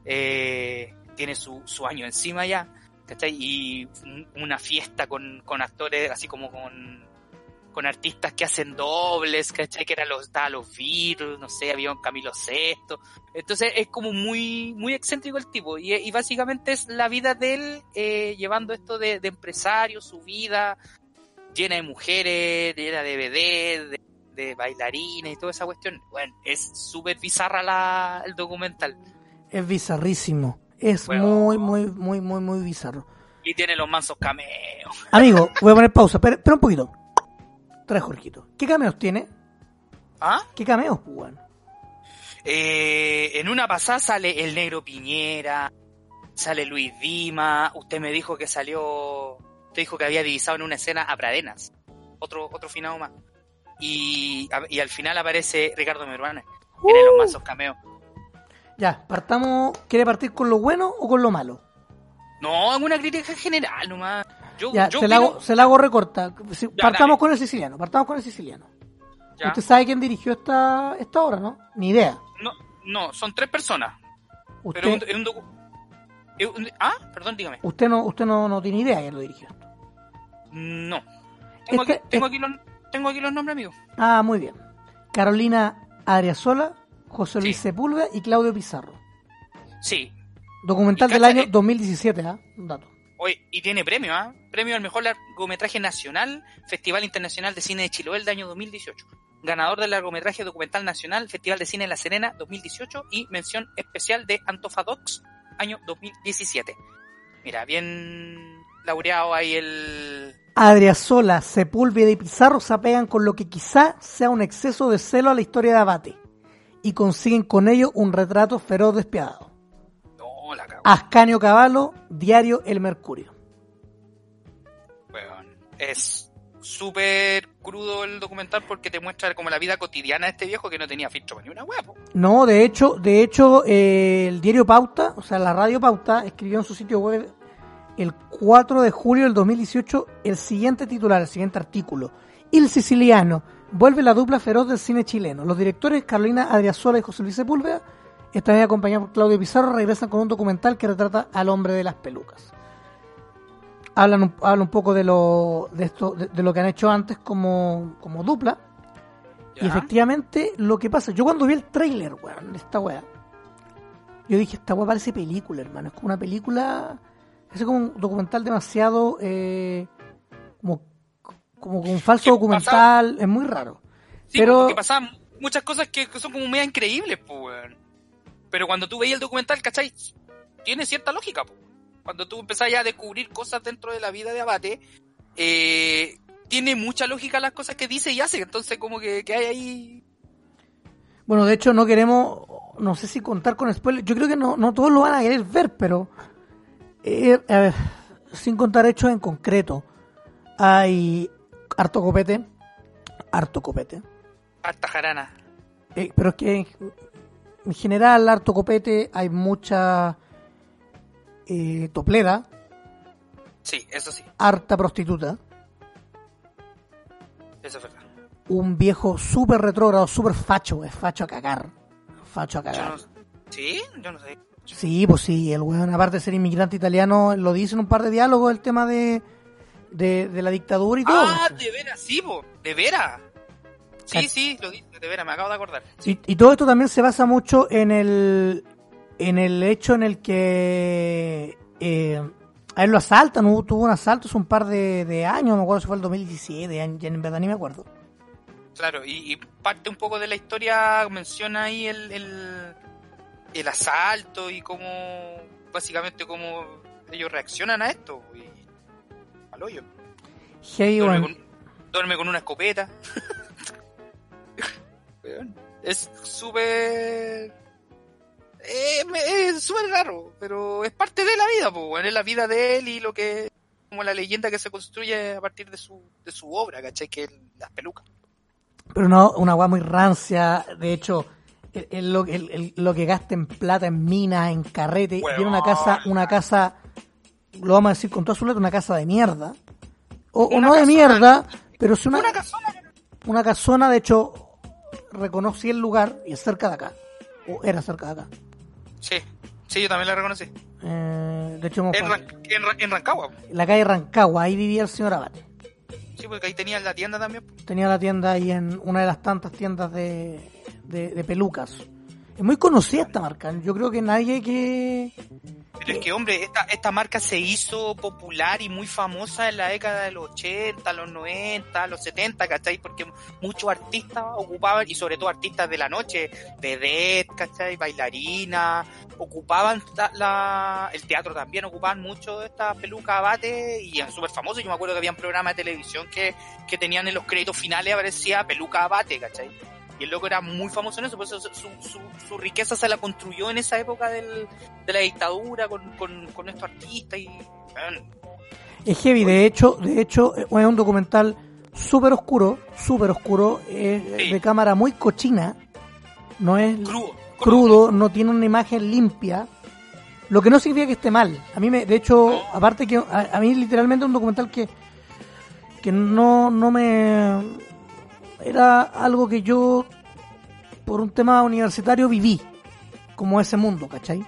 eh, tiene su, su año encima ya. ¿cachai? Y un- una fiesta con, con actores, así como con, con artistas que hacen dobles, ¿cachai? Que eran los, estaba los no sé, había un Camilo Sesto. Entonces es como muy, muy excéntrico el tipo. Y, básicamente es la vida de él eh, llevando esto de, de empresario, su vida llena de mujeres, llena de BD, de, de bailarines y toda esa cuestión. Bueno, es súper bizarra la, el documental. Es bizarrísimo. Es Bueno. muy, muy, muy, muy, muy bizarro. Y tiene los mansos cameos. Amigo, voy a poner pausa. Espera, espera un poquito. Trae Jorgito. ¿Qué cameos tiene? ¿Ah? ¿Qué cameos, pues, weón? Eh, en una pasada sale el negro Piñera, sale Luis Dima, usted me dijo que salió, usted dijo que había divisado en una escena a Pradenas, otro, otro finado más. Y, y al final aparece Ricardo Meruane, tiene los mazos cameos. Ya, partamos. ¿Quiere partir con lo bueno o con lo malo? No, es una crítica general nomás. Yo, Ya, yo se la, hago, se la hago recorta. Si- partamos dale. con el siciliano. Partamos con el siciliano. ya. ¿Usted sabe quién dirigió esta, esta obra, no? Ni idea. No, no, son tres personas. Usted, Pero es un, es un docu- es un- Ah, perdón, dígame. usted no, usted no, no tiene idea quién lo dirigió. No. Tengo, Este- aquí, tengo, aquí los, tengo aquí los nombres, amigo. Ah, muy bien. Carolina Adriasola, José Luis Sí. Sepúlveda y Claudio Pizarro. Sí, Documental del año eh, 2017, ¿ah? Un dato. Oye, y tiene premio, ¿ah? Premio al mejor largometraje nacional, Festival Internacional de Cine de Chiloé del año 2018. Ganador del largometraje documental nacional, Festival de Cine La Serena 2018 y mención especial de Antofadox, año 2017. Mira, bien laureado ahí el... Adriasola, Sepúlveda y Pizarro se apegan con lo que quizá sea un exceso de celo a la historia de Abate y consiguen con ello un retrato feroz despiadado. No, la Ascanio Cavallo, Diario El Mercurio. weón. Es súper crudo el documental porque te muestra como la vida cotidiana de este viejo que no tenía filtro ni una hueá, po. No, de hecho, de hecho, eh, el diario Pauta, o sea, la radio Pauta, escribió en su sitio web el 4 de julio del 2018 el siguiente titular, el siguiente artículo. Il Siciliano, vuelve la dupla feroz del cine chileno. Los directores Carolina Adriasola y José Luis Sepúlveda, vez acompañados por Claudio Pizarro, regresan con un documental que retrata al hombre de las pelucas. Hablan un, hablan un poco de lo, de, esto, de, de lo que han hecho antes como, como dupla. Y efectivamente, lo que pasa, yo cuando vi el tráiler, weón, de esta weá, yo dije, esta weá parece película, hermano. Es como una película, es como un documental demasiado, eh, como, como un falso ¿Qué documental, es muy raro. Sí, Pero, porque pasaban muchas cosas que que son como media increíbles, pues. Pero cuando tú veías el documental, ¿cachai? Tiene cierta lógica, pues. Cuando tú empezás ya a descubrir cosas dentro de la vida de Abate, eh, tiene mucha lógica las cosas que dice y hace. Entonces, como que, que hay ahí. bueno, de hecho no queremos, no sé si contar con spoilers, yo creo que no, no todos lo van a querer ver, pero, eh, sin contar hechos en concreto, hay harto copete, harto copete. Harta jarana. Eh, pero es que en general, harto copete, hay mucha eh, toplera, Sí, eso sí, harta prostituta. eso es verdad. un viejo súper retrógrado, súper facho, es facho a cagar. Facho a Yo cagar. no- ¿Sí? Yo no sé. Sí, pues sí, el weón, aparte de ser inmigrante italiano, lo dice en un par de diálogos el tema de, de, de la dictadura y todo. Ah, de veras, sí, po. De veras. Sí, sí, lo dice, de veras, me acabo de acordar. Y, y todo esto también se basa mucho en el en el hecho en el que eh, a él lo asaltan, hubo- tuvo un asalto hace un par de, de años, me acuerdo si fue el 2017, ya, ya en verdad ni me acuerdo. Claro, y, y parte un poco de la historia, menciona ahí el, el, el asalto y cómo, básicamente, cómo ellos reaccionan a esto. Y, al hoyo. Heavy, Duerme, con, duerme con una escopeta. Es súper... eh, es súper raro, pero es parte de la vida, pues, weón, es la vida de él y lo que... como la leyenda que se construye a partir de su, de su obra, ¿cachai? Que es las pelucas. Pero no, una weá muy rancia. De hecho, el- el- lo, que gasta en plata, en minas, en carrete. Huevón. Tiene una casa, una casa, lo vamos a decir con toda su letra, una casa de mierda. O, no de mierda, pero es una, Una casona. una casona. De hecho, reconocí el lugar y es cerca de acá. O era cerca de acá. Sí, sí, yo también la reconocí. Eh, de hecho, hemos- En, Ran- en, Ra- en Rancagua. la calle Rancagua, ahí vivía el señor Abate. Sí, porque ahí tenía la tienda también. Tenía la tienda ahí en una de las tantas tiendas de, de, de pelucas. Es muy conocida esta marca. Yo creo que nadie que... Pero es que, hombre, esta, esta marca se hizo popular y muy famosa en la década de los 80, los 90, los 70, ¿cachai? Porque muchos artistas ocupaban, y sobre todo artistas de la noche, vedette, ¿cachai? Bailarinas, ocupaban la, la- el teatro también, ocupaban mucho esta peluca abate y eran súper famosos. Yo me acuerdo que había un programa de televisión que, que tenían en los créditos finales aparecía peluca abate, ¿cachai? Y el loco era muy famoso en eso, por eso su, su, su riqueza se la construyó en esa época del, de la dictadura con, con, con estos artistas y... Es heavy, de hecho, de hecho es un documental súper oscuro, súper oscuro, es Sí. de cámara muy cochina, no es crudo. crudo, no tiene una imagen limpia, lo que no significa que esté mal. A mí, me, de hecho, No. aparte que a, a mí literalmente es un documental que, que no, no me... Era algo que yo, por un tema universitario, viví, como ese mundo, ¿cachai?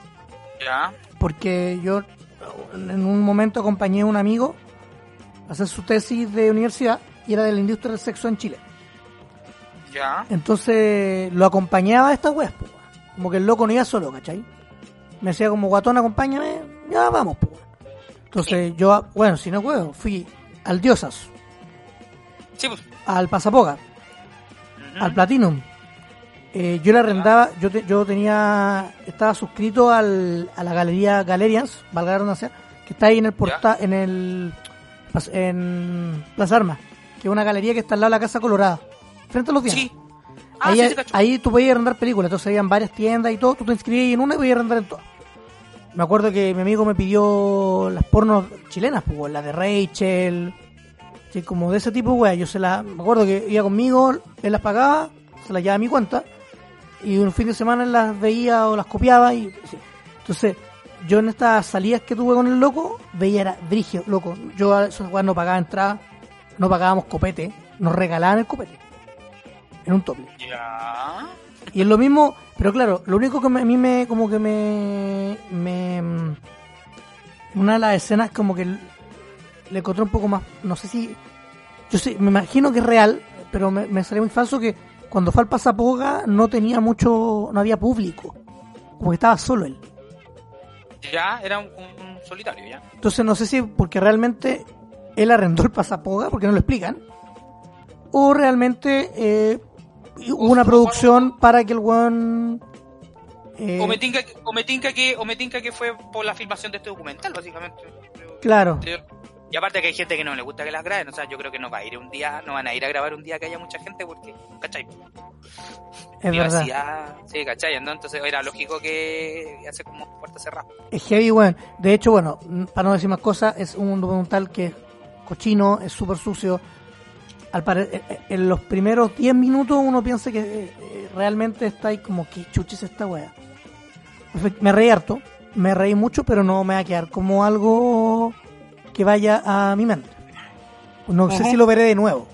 Ya, porque yo en un momento acompañé a un amigo a hacer su tesis de universidad y era de la industria del sexo en Chile. ya. Entonces lo acompañaba a estas weas, po, weón. como que el loco no iba solo, ¿cachai? Me decía como guatón, acompáñame, ya vamos, weón. Entonces yo, bueno, si no puedo, fui al Diosas, Sí, pues. al Pasapoga. Al Platinum. Eh, yo le arrendaba, yo, te- yo tenía, estaba suscrito al, a la galería Galerians, valga la redundancia, que está ahí en el portal, en el, en Plaza Armas, que es una galería que está al lado de la Casa Colorada, frente a los días. Sí. Ah, ahí, sí, ahí tú podías arrendar películas, entonces habían varias tiendas y todo, tú te inscribías en una y podías arrendar en todas. Me acuerdo que mi amigo me pidió las pornos chilenas, pues, las de Rachel, sí, como de ese tipo, güey. Yo se las, me acuerdo que iba conmigo, él las pagaba, se las llevaba a mi cuenta, y un fin de semana las veía o las copiaba, y sí. entonces yo en estas salidas que tuve con el loco, veía era brigio, loco. Yo a esos weas no pagaba entrada, no pagábamos copete, nos regalaban el copete. En un tople. Ya. Y es lo mismo, pero claro, lo único que me- a mí me, como que me, me, mm, una de las escenas como que le encontré un poco más, no sé si, yo sé, me imagino que es real, pero me, me salió muy falso que cuando fue al Pasapoga no tenía mucho, no había público, como que estaba solo él. Ya, era un, un solitario, ya. Entonces no sé si porque realmente él arrendó el Pasapoga, porque no lo explican, o realmente eh, hubo una producción para que el weón... eh, O me tinca, o me tinca que, o me tinca que fue por la filmación de este documental, básicamente. Claro. Y aparte que hay gente que no le gusta que las graben, o sea, yo creo que no va a ir un día, no van a ir a grabar un día que haya mucha gente porque, ¿cachai? Es verdad. Privacidad, sí, ¿cachai? ¿no? Entonces era lógico que hace como puerta cerrada. Es heavy, weón. De hecho, bueno, para no decir más cosas, es un documental que es cochino, es súper sucio. Al pare- eh, eh, en los primeros 10 minutos uno piensa que eh, realmente está ahí como que chuches esta wea. Me reí harto, me reí mucho, pero no me va a quedar como algo que vaya a mi mente. No sé si lo veré de nuevo.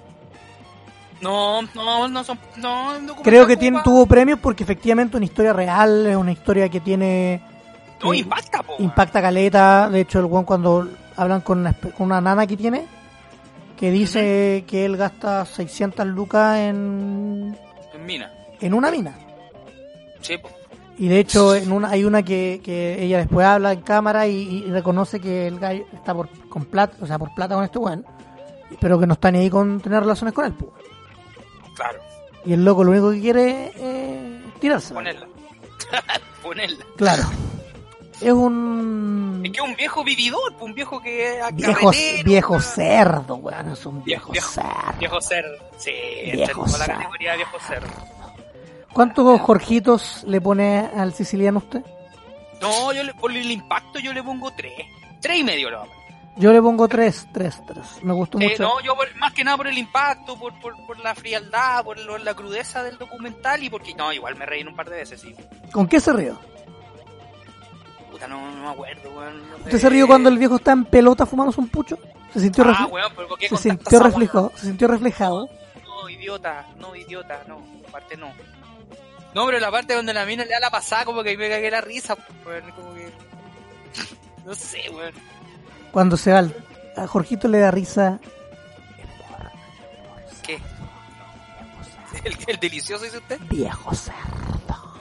No, no, no son. No, Creo que tiene, tuvo premios porque efectivamente una historia real, es una historia que tiene... No, eh, impacta, po. impacta caleta. De hecho, el weón cuando hablan con una, espe- con una nana que tiene, que dice que él gasta 600 lucas en, En mina. en una mina. Sí, po. Y de hecho, en una, hay una que, que ella después habla en cámara y, y reconoce que el gallo está por, con plata, o sea, por plata con este weón, pero que no está ni ahí con tener relaciones con él. pues. Claro. Y el loco lo único que quiere es eh, tirarse. Ponerla. Ponerla. Claro. Es un Es que es un viejo vividor, po, un viejo que viejo, viejo cerdo, weón. Es un viejo, Viejo- cerdo. Viejo cerdo. Sí, Viejo toda la cerdo. categoría de viejo cerdo. ¿Cuántos Jorgitos le pone al siciliano usted? No, yo le, por el impacto yo le pongo tres. Tres y medio lo. Yo le pongo tres, tres, tres. Me gustó Eh, mucho. no, yo por- más que nada por el impacto, por, por, por la frialdad, por lo- la crudeza del documental y porque, no, igual me reí un par de veces, sí. ¿Con qué se rió? Puta, no, no me acuerdo, weón. ¿Usted se rió cuando el viejo está en pelota fumándose un pucho? ¿Se sintió, Ah, weón, pero ¿por qué se sintió reflejado? ¿Se sintió reflejado? No, idiota, no, idiota, no, aparte no. No, pero la parte donde la mina le da la pasada, como que me cagué la risa, weón, como que... No sé, weón. Cuando se va a Jorgito le da risa. ¿Qué? ¿El, el delicioso dice usted? Viejo cerdo.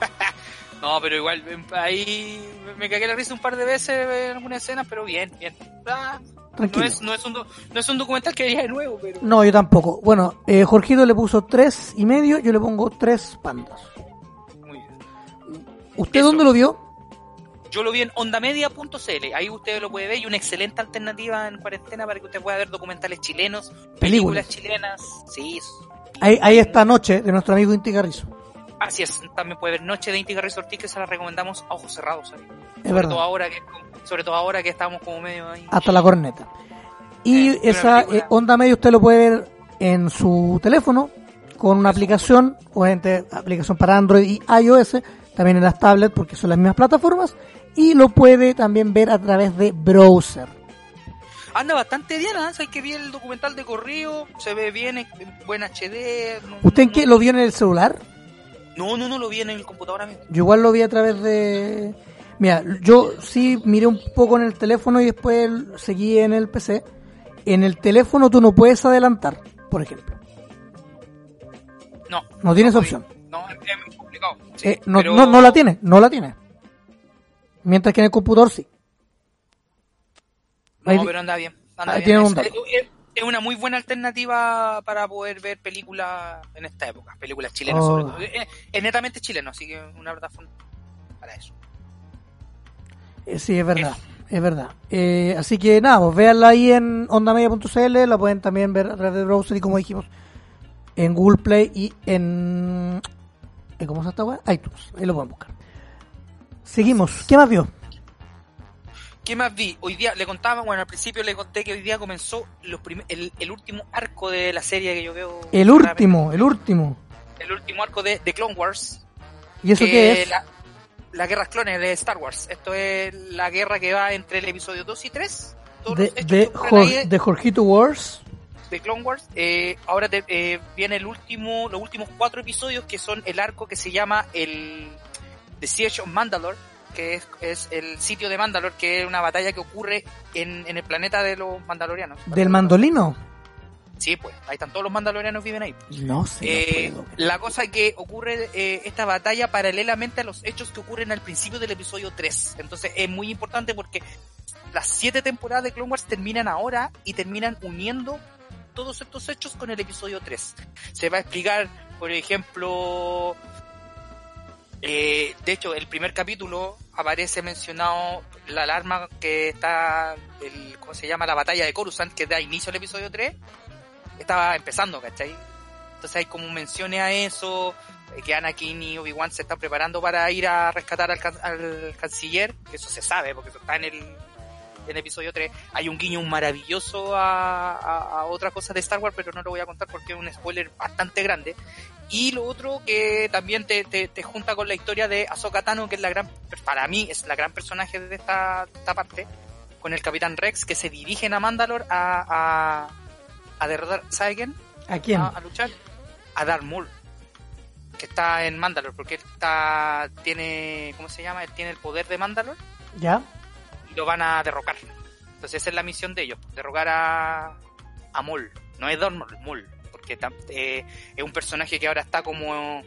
No, pero igual, em, ahí me- cagué la risa un par de veces en algunas escenas, pero bien, bien. Ah, no, es, no, es un, do- no es un documental que vería de nuevo, pero... No, yo tampoco. Bueno, eh, Jorgito le puso tres y medio, yo le pongo tres pandas. ¿Usted Eso. dónde lo vio? Yo lo vi en ondamedia.cl, ahí usted lo puede ver y una excelente alternativa en cuarentena para que usted pueda ver documentales chilenos, películas, chilenas, sí, Ahí, ahí esta noche de nuestro amigo Inti Carrizo. así es, también puede ver Noche de Inti Garrizo Ortiz que se la recomendamos a ojos cerrados, ¿sabes? Es sobre verdad. todo ahora que sobre todo ahora que estamos como medio ahí. Hasta la corneta. Y Eh, esa eh, onda media usted lo puede ver en su teléfono con una aplicación, obviamente aplicación para Android y iOS, también en las tablets porque son las mismas plataformas, y lo puede también ver a través de browser. Anda bastante bien, ¿ah? Sabes que vi el documental de corrido, se ve bien, en en buen HD. no- ¿Usted en no- qué lo vio en el celular? No, no, no lo vi en el computador mismo. Yo igual lo vi a través de... Mira, yo sí miré un poco en el teléfono y después seguí en el PC. En el teléfono tú no puedes adelantar, por ejemplo. No. No tienes lo opción. No, complicado. Eh, no, pero- no, no la tiene, no la tiene. Mientras que en el computador sí. No, Ahí- pero anda bien. Anda ahí bien. tiene un Es, dato. es- es una muy buena alternativa para poder ver películas en esta época. Películas chilenas, Oh. sobre todo. Es, es netamente chileno, así que una plataforma para eso. Eh, sí, es verdad, es verdad. Eh, así que nada, pues véanla ahí en ondamedia.cl, la pueden también ver a través de browser y como dijimos, en Google Play y en... ¿en ¿Cómo se esta weá? iTunes, ahí lo pueden buscar. Seguimos, ¿qué más vio? ¿Qué más vi? Hoy día le contaba, bueno, al principio le conté que hoy día comenzó los el, el último arco de la serie que yo veo. El último, el último. El último arco de, de Clone Wars. ¿Y eso que qué es? La, las guerras clones de Star Wars. Esto es la guerra que va entre el episodio 2 y 3. Todos De, de, Jor- de Jorgito Wars. De Clone Wars. Eh, ahora te- eh, viene el último, los últimos cuatro episodios que son el arco que se llama el The Siege of Mandalore, que es, es el sitio de Mandalore, que es una batalla que ocurre en, en el planeta de los mandalorianos. ¿Del mandolino? Sí, pues, ahí están todos los mandalorianos viven ahí. No sé. Eh, no la cosa que ocurre eh, esta batalla paralelamente a los hechos que ocurren al principio del episodio 3. Entonces es muy importante porque las siete temporadas de Clone Wars terminan ahora y terminan uniendo todos estos hechos con el episodio 3. Se va a explicar, por ejemplo, eh, de hecho, el primer capítulo aparece mencionado la alarma que está, el, ¿cómo se llama? La batalla de Coruscant, que da inicio al episodio 3. Estaba empezando, ¿cachai? Entonces hay como menciones a eso, eh, que Anakin y Obi-Wan se están preparando para ir a rescatar al, can- al canciller, que eso se sabe, porque eso está en el, en el episodio 3. Hay un guiño maravilloso a, a, a otra cosa de Star Wars, pero no lo voy a contar porque es un spoiler bastante grande. Y lo otro que también te, te, te junta con la historia de Ahsoka Tano, que es la gran, para mí es la gran personaje de esta, parte, con el Capitán Rex, que se dirigen a Mandalore a, a, a derrotar, ¿sabe quién? ¿A quién? A, a luchar. a Darth Maul, que está en Mandalore, porque él está, tiene, ¿cómo se llama? Él tiene el poder de Mandalore ¿Ya? Y lo van a derrocar. Entonces esa es la misión de ellos, derrocar a, a Maul. No es Maul, Maul, porque eh, es un personaje que ahora está como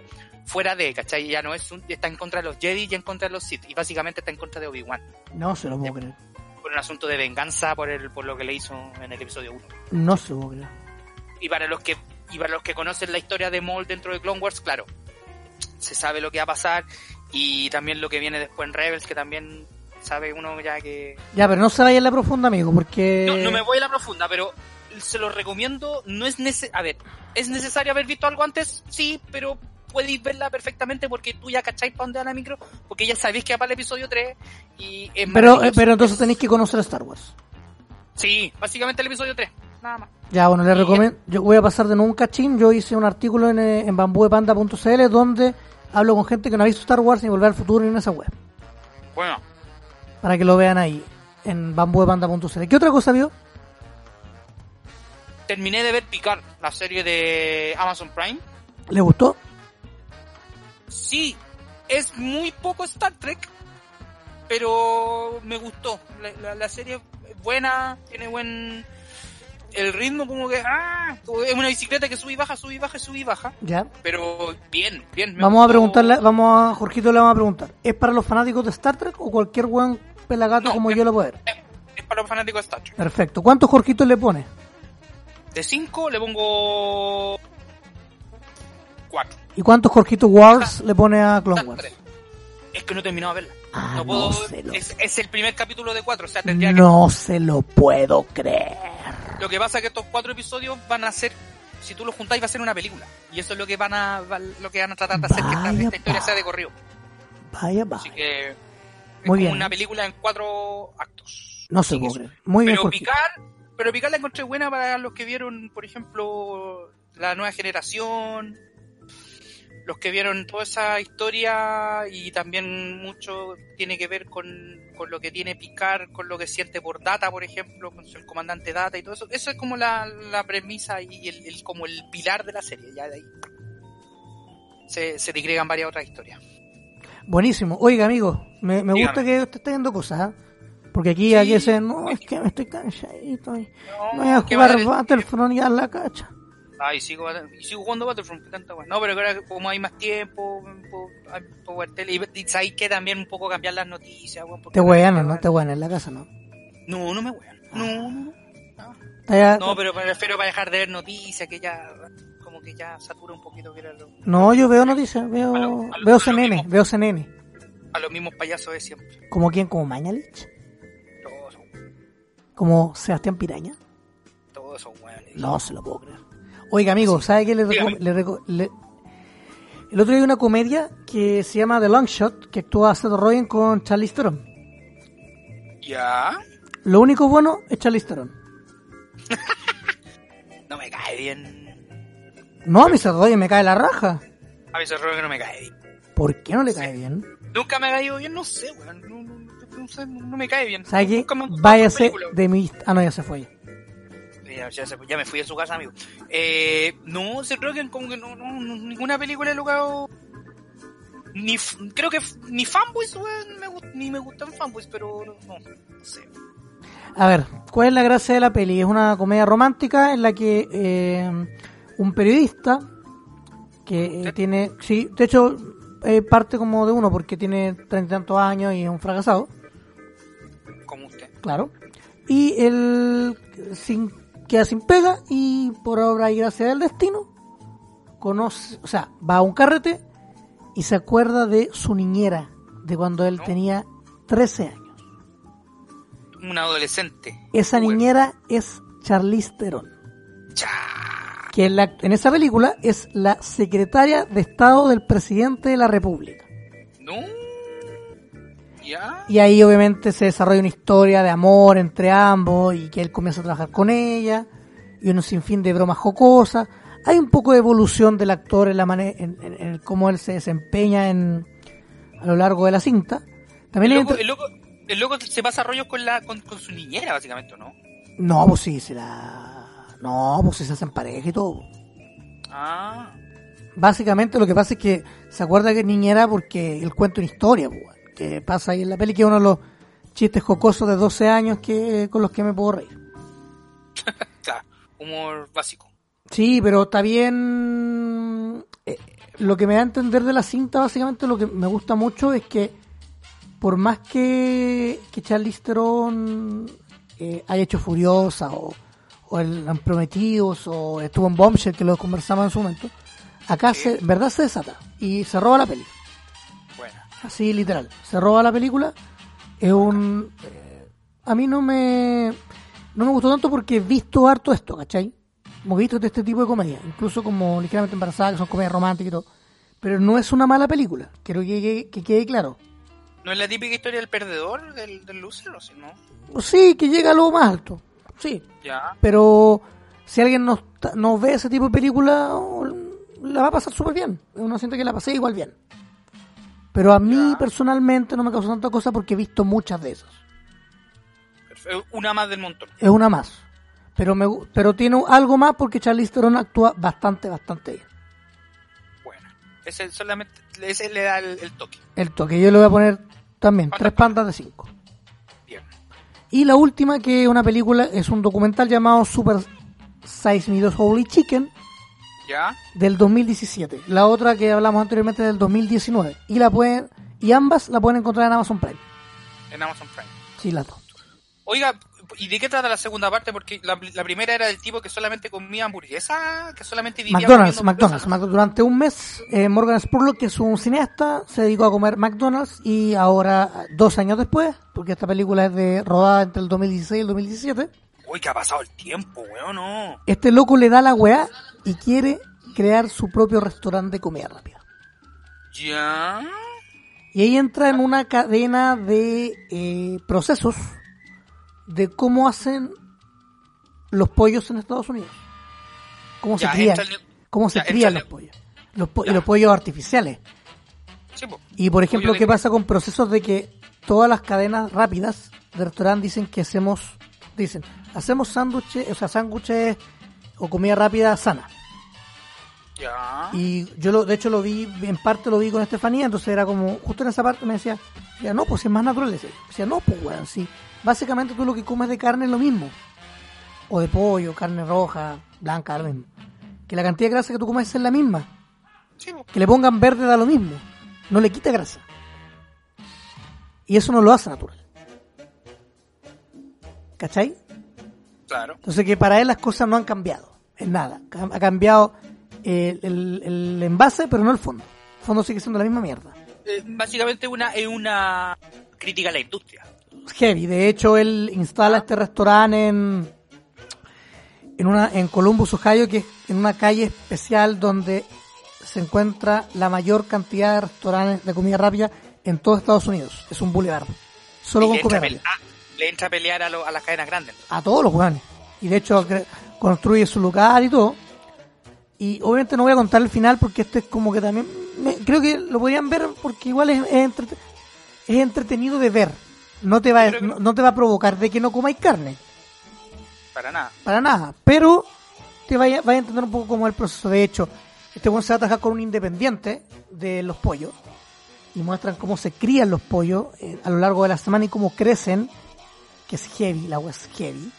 fuera de, ¿cachai? Ya no es un, está en contra de los Jedi y en contra de los Sith, y básicamente está en contra de Obi-Wan, No se lo puedo creer. por un asunto de venganza por el, por lo que le hizo en el episodio 1. No se lo puedo creer. Y para los que y para los que conocen la historia de Maul dentro de Clone Wars, claro, se sabe lo que va a pasar y también lo que viene después en Rebels, que también sabe uno ya que Ya, pero no se vaya en la profunda, amigo, porque... no, no me voy a la profunda, pero se lo recomiendo, no es nece a ver, es necesario haber visto algo antes, sí, pero podéis verla perfectamente porque tú ya cacháis para dónde va la micro, porque ya sabéis que va para el episodio 3 y es Pero, eh, pero entonces tenéis que conocer Star Wars. Sí, básicamente el episodio 3, nada más. Ya, bueno, les recomiendo. Yo voy a pasar de nuevo un cachín. Yo hice un artículo en, eh, en bambuepanda.cl donde hablo con gente que no ha visto Star Wars ni Volver al Futuro ni en esa web. Bueno, Para que lo vean ahí, en bambuepanda.cl. ¿Qué otra cosa vio? terminé de ver Picard, la serie de Amazon Prime. ¿Le gustó? Sí, es muy poco Star Trek, pero me gustó. La, la- la serie es buena, tiene buen... El ritmo como que... ¡Ah! Es una bicicleta que sube y baja, sube y baja, sube y baja. Ya. Pero bien, bien. me Vamos a preguntarle, vamos a Jorgito le vamos a preguntar. ¿Es para los fanáticos de Star Trek o cualquier buen pelagato No, como es- yo lo puedo ver? Es, es para los fanáticos de Star Trek. Perfecto. ¿Cuántos Jorgitos le pone? De 5 le pongo... 4. ¿Y cuántos Jorgitos Wars le pone a Clone Wars? Es que no he terminado de verla. Ah, no puedo... no se lo- es, es el primer capítulo de 4, o sea, tendría que... No se lo puedo creer. Lo que pasa es que estos cuatro episodios van a ser, si tú los juntáis, va a ser una película. Y eso es lo que van a, lo que van a tratar de hacer, que esta, historia sea de corrido. Vaya, Así vaya. que es Muy bien. una película en cuatro actos. No se puede. Muy bien, Pero. Picar, pero Picar la encontré buena para los que vieron, por ejemplo, la nueva generación, los que vieron toda esa historia y también mucho tiene que ver con, con lo que tiene Picar, con lo que siente por Data, por ejemplo, con el comandante Data y todo eso. Eso es como la, la premisa y el, el- como el pilar de la serie, ya de ahí. Se, se digregan varias otras historias. Buenísimo. Oiga, amigo, me, me gusta que usted esté viendo cosas, ¿ah? Porque aquí, aquí se, no, es que me estoy cansadito. y No voy a ¿qué jugar a- Battlefront ya en la cacha. Ay, sigo, y sigo jugando Battlefront, tanta. No, pero ahora como hay más tiempo, puedo- tele, y, y sabéis que también un poco cambiar las noticias, weón, Te wean, ¿no? Te wean en la casa, ¿no? No, no me wean. No, no, no. No, pero me refiero para dejar de ver noticias, que ya, que ya satura un poquito que era lo- No, yo veo noticias, veo, A lo- a lo- veo CNN, mismo. veo CNN. a los mismos payasos de siempre. ¿Como quién? ¿Como Mañalich? Todos son, ¿Como Sebastián Piraña? todos son weones. No se lo puedo creer. Oiga, amigo, ¿sabe qué le, le le- El otro día hay una comedia que se llama The Long Shot, que actúa Seth Rogen con Charlize Theron. Ya, Lo único bueno es Charlize Theron. no me cae bien. No, a mi Seth Rogen me cae la raja. A error que no me cae bien. ¿Por qué no le cae bien? Nunca me ha caído bien, no sé, weón. No, no, no sé, no me cae bien. ¿Sabe qué? Váyase de mi... Ah, no, ya se fue. Ya, ya se- ya me fui a su casa, amigo. Eh, no, se creo que como que no, no, no- ninguna película he logrado. Ni, creo que ni fanboys, weón, me ni me gustan fanboys, pero no, no, no sé. A ver, ¿cuál es la gracia de la peli? Es una comedia romántica en la que eh, un periodista que eh, tiene, sí, de hecho eh, parte como de uno porque tiene treinta y tantos años y es un fracasado, Como usted. claro, y él sin, queda sin pega y por obra y gracia del destino conoce, o sea, va a un carrete y se acuerda de su niñera de cuando él ¿No? tenía 13 años. Un adolescente. Esa Bueno. niñera es Charlize Theron. Cha. Que en, la- en esa película es la secretaria de Estado del presidente de la República. No. Ya. Y ahí obviamente se desarrolla una historia de amor entre ambos y que él comienza a trabajar con ella y un sinfín de bromas jocosas. Hay un poco de evolución del actor en la manera en, en- en cómo él se desempeña en a lo largo de la cinta. También El loco, el, loco, el loco se pasa rollos con, la, con, con su niñera, básicamente, ¿no? No, pues sí, se la... No, pues se hacen pareja y todo. Ah. básicamente lo que pasa es que se acuerda que es niñera porque el cuento una historia, pues, que pasa ahí en la peli, que es uno de los chistes jocosos de 12 años que con los que me puedo reír. Claro, humor básico. Sí, pero está bien. eh, lo que me da a entender de la cinta, básicamente, lo que me gusta mucho es que, por más que, que Charlize Theron eh, haya hecho Furiosa o, o el Prometidos o estuvo en Bombshell, que lo conversamos en su momento, acá se, en verdad se desata y se roba la peli. Bueno, Así literal. Se roba la película. Es un. eh, a mí no me. No me gustó tanto porque he visto harto esto, ¿cachai? Hemos visto de este tipo de comedia. Incluso como ligeramente embarazada, que son comedias románticas y todo. Pero no es una mala película. Quiero que, que- que quede claro. ¿no es la típica historia del perdedor, del, del loser, o si no? Sí, que llega a lo más alto. Sí. Ya. Pero si alguien no, no ve ese tipo de película, la va a pasar súper bien. Uno siente que la pasé igual bien. Pero a mí personalmente no me causó tanta cosa porque he visto muchas de esas. Una más del montón. es una más. Pero me pero tiene algo más porque Charlize Theron actúa bastante, bastante bien. Bueno, ese solamente ese le da el, el toque. El toque, yo le voy a poner también ¿Cuántas tres pandas de cinco. Y la última, que es una película, es un documental llamado Super Size Me 2 Holy Chicken ¿Ya? del 2017. La otra que hablamos anteriormente del 2019. Y la pueden y ambas la pueden encontrar en Amazon Prime. En Amazon Prime. Sí, las dos. Oiga, ¿y de qué trata la segunda parte? Porque la, la primera era del tipo que solamente comía hamburguesa, que solamente vivía McDonald's, McDonald's, Durante un mes, eh, Morgan Spurlock, que es un cineasta, se dedicó a comer McDonald's y ahora, dos años después, porque esta película es de rodada entre el 2016 y el 2017, ¿no? Uy, que ha pasado el tiempo, weón, no. este loco le da la weá y quiere crear su propio restaurante de comida rápida. ¿Ya? Y ahí entra en una cadena de eh, procesos de cómo hacen los pollos en Estados Unidos. Cómo Ya, se crían, cómo se ya, crían los pollos. Los po- y Ya. los pollos artificiales. Sí, po. Y por ejemplo, de ¿qué pasa con procesos de que todas las cadenas rápidas de restaurante dicen que hacemos, dicen, hacemos sándwiches, o sea, sándwiches o comida rápida sana? Ya. Y yo lo, de hecho lo vi, en parte lo vi con Estefanía, entonces era como, justo en esa parte me decía, decía no, pues si es más natural. Decía, decía, no, pues weón, sí. Básicamente tú lo que comes de carne es lo mismo. O de pollo, carne roja, blanca, lo mismo. Que la cantidad de grasa que tú comes es la misma. Sí. Que le pongan verde da lo mismo. No le quita grasa. Y eso no lo hace natural. ¿Cachai? Claro. Entonces que para él las cosas no han cambiado. En nada. Ha cambiado el, el- el envase, pero no el fondo. El fondo sigue siendo la misma mierda. Eh, básicamente una, es una crítica a la industria. Heavy. De hecho, él instala este restaurante en, en, una, en Columbus, Ohio, que es en una calle especial donde se encuentra la mayor cantidad de restaurantes de comida rápida en todo Estados Unidos. Es un boulevard. Solo Y con comida a rápida. ah, le entra a pelear a, lo- a las cadenas grandes. a todos los weones. Y de hecho construye su lugar y todo. Y obviamente no voy a contar el final porque este es como que también... me- creo que lo podrían ver porque igual es, es entretenido de ver. No te, va, que- no, no te va a provocar de que no comáis carne. Para nada. Para nada. Pero te vaya, vaya a entender un poco cómo es el proceso. De hecho, este weón se va a trabajar con un independiente de los pollos. Y muestran cómo se crían los pollos eh, a lo largo de la semana y cómo crecen. Que es heavy, la agua es heavy.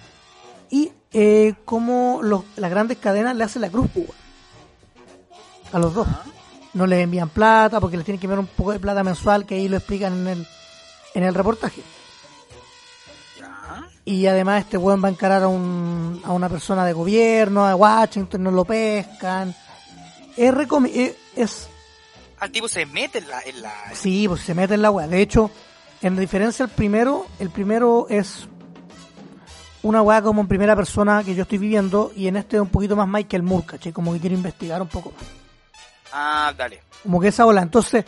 Y eh, cómo los, las grandes cadenas le hacen la cruz pues, weón. a los dos. No les envían plata porque les tienen que enviar un poco de plata mensual que ahí lo explican en el, en el reportaje. Y además este weón va a encarar a, un, a una persona de gobierno, a Washington, no lo pescan. Es, recomi- eh, es Al tipo se mete en la... En la sí, pues se mete en la weá. De hecho, en diferencia al primero, el primero es una weá como en primera persona que yo estoy viviendo y en este es un poquito más Michael Moore, ¿cachai? Como que quiero investigar un poco más. Ah, dale. Como que esa ola. Entonces,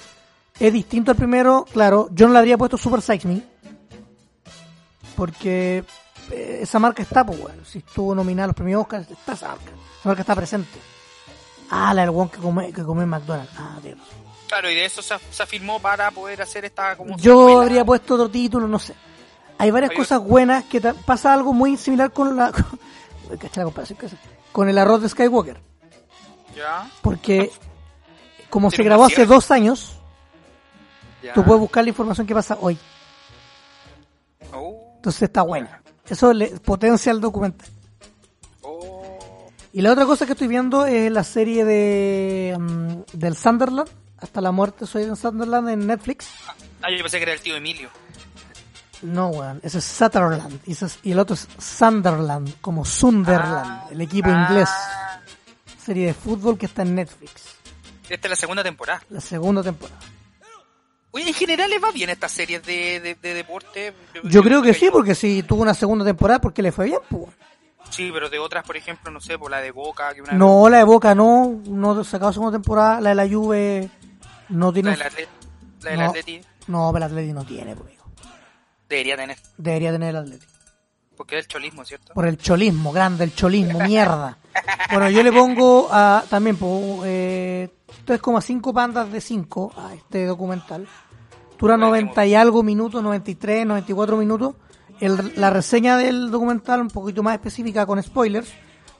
es distinto al primero, claro. Yo no le habría puesto Super Size Me. Porque eh, esa marca está, pues, bueno. Si estuvo nominada a los premios Oscar, está esa marca. Esa marca está presente. Ah, la del one que come, que come en McDonald's. Ah, Dios. Claro, y de eso se, se afirmó para poder hacer esta como Yo secuela. habría puesto otro título, no sé. Hay varias Hay cosas buenas que pasa algo muy similar con la. Con, con el arroz de Skywalker. Ya. Porque como se grabó hace dos años, Ya. tú puedes buscar la información que pasa hoy. Oh, Entonces está bueno. Eso le potencia el documental. oh. Y la otra cosa que estoy viendo es la serie de mm, del Sunderland, hasta la muerte soy de Sunderland en Netflix. Ah, yo pensé que era el tío Emilio. No, weón, ese es Sutherland y, ese es- y el otro es Sunderland, como Sunderland, el equipo Ah. inglés. Serie de fútbol que está en Netflix, Esta es la segunda temporada. la segunda temporada. Oye, en general les va bien estas series de, de, de deporte. Yo creo que sí, porque si tuvo una segunda temporada, porque le fue bien, pues. Sí, pero de otras, por ejemplo, no sé, por la de Boca. Que una No, la de Boca no, no sacado segunda temporada, la de la Juve no La tiene... del Atleti. La del no, Atleti no, pero el Atleti no tiene, pues, debería tener. Debería tener el Atleti. Porque es el cholismo, ¿cierto? Por el cholismo, grande el cholismo, mierda. Bueno, yo le pongo a, también po, eh, 3,5 bandas de 5 a este documental. Dura 90 y algo minutos, 93, 94 minutos. El- la reseña del documental, un poquito más específica con spoilers,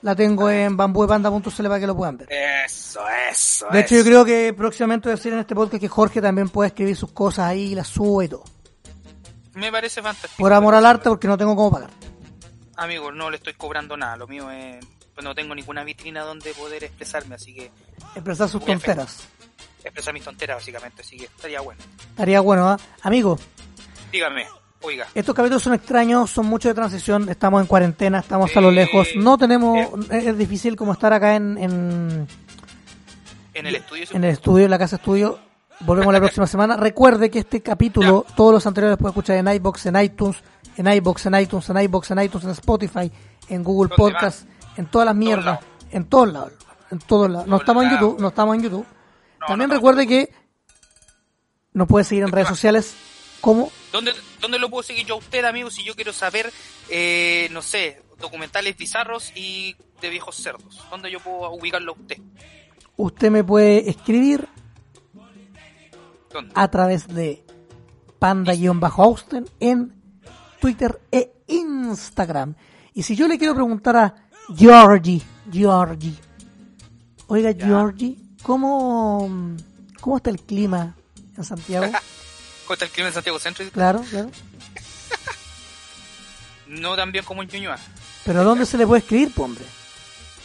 la tengo en bambuepanda.cl para que lo puedan ver. Eso, eso. De hecho, yo creo que próximamente voy a decir en este podcast que Jorge también puede escribir sus cosas ahí, las sube y todo. Me parece fantástico. Por amor al arte, porque no tengo cómo pagar. Amigo, no le estoy cobrando nada. Lo mío es. Pues no tengo ninguna vitrina donde poder expresarme, así que. Expresar sus tonteras. Expresar mis tonteras, básicamente, así que estaría bueno. Estaría bueno, ¿ah? Amigo, Dígame, oiga. estos capítulos son extraños, son muchos de transición, estamos en cuarentena, estamos a lo lejos, no tenemos, es difícil como estar acá en, en, En el estudio. en el estudio, en la casa estudio. Volvemos la próxima semana. Recuerde que este capítulo, todos los anteriores puede escuchar en iBox, en iTunes, en iBox, en iTunes, en iBox, en iTunes, en Spotify, en Google ¿Dónde Podcast, en todas las mierdas, en todos lados, en todos lados. No estamos en. YouTube, no estamos en YouTube. No, También no, no. recuerde que nos puede seguir en redes sociales como ¿Dónde, ¿Dónde lo puedo seguir yo a usted, amigo, si yo quiero saber, eh, no sé, documentales bizarros y de viejos cerdos? ¿Dónde yo puedo ubicarlo a usted? usted me puede escribir ¿Dónde? a través de panda-austen en Twitter e Instagram. Y si yo le quiero preguntar a Georgie, Georgie, oiga Georgie, ¿cómo, ¿cómo está el clima en Santiago? ¿Cómo está el clima en Santiago Centro? Claro, claro. No tan bien como en Ñuñoa. Pero ¿dónde se le puede escribir, hombre?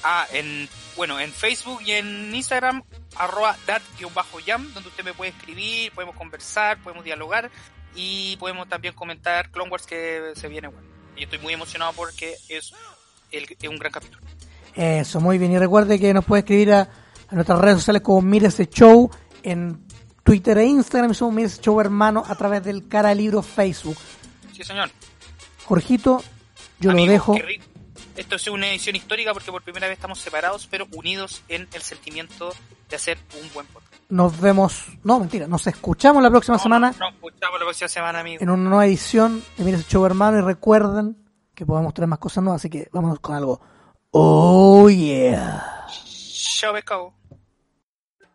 Ah, en, bueno, en Facebook y en Instagram, arroba dat-yam, donde usted me puede escribir, podemos conversar, podemos dialogar y podemos también comentar Clone Wars que se viene bueno. Y estoy muy emocionado porque es, el, es un gran capítulo. Eso, muy bien. Y recuerde que nos puede escribir a, a nuestras redes sociales como Mire ese Show en Twitter e Instagram y somos Mire ese Show hermano a través del cara libro Facebook. Sí, señor. Jorgito, yo Amigo, lo dejo. Esto es una edición histórica porque por primera vez estamos separados, pero unidos en el sentimiento de hacer un buen podcast. Nos vemos, no, mentira, nos escuchamos la próxima No, semana Nos escuchamos la próxima semana, amigo. en una nueva edición de Mira ese Show hermano y recuerden que podemos traer más cosas nuevas, así que vámonos con algo. Oh yeah. Chao, pescado.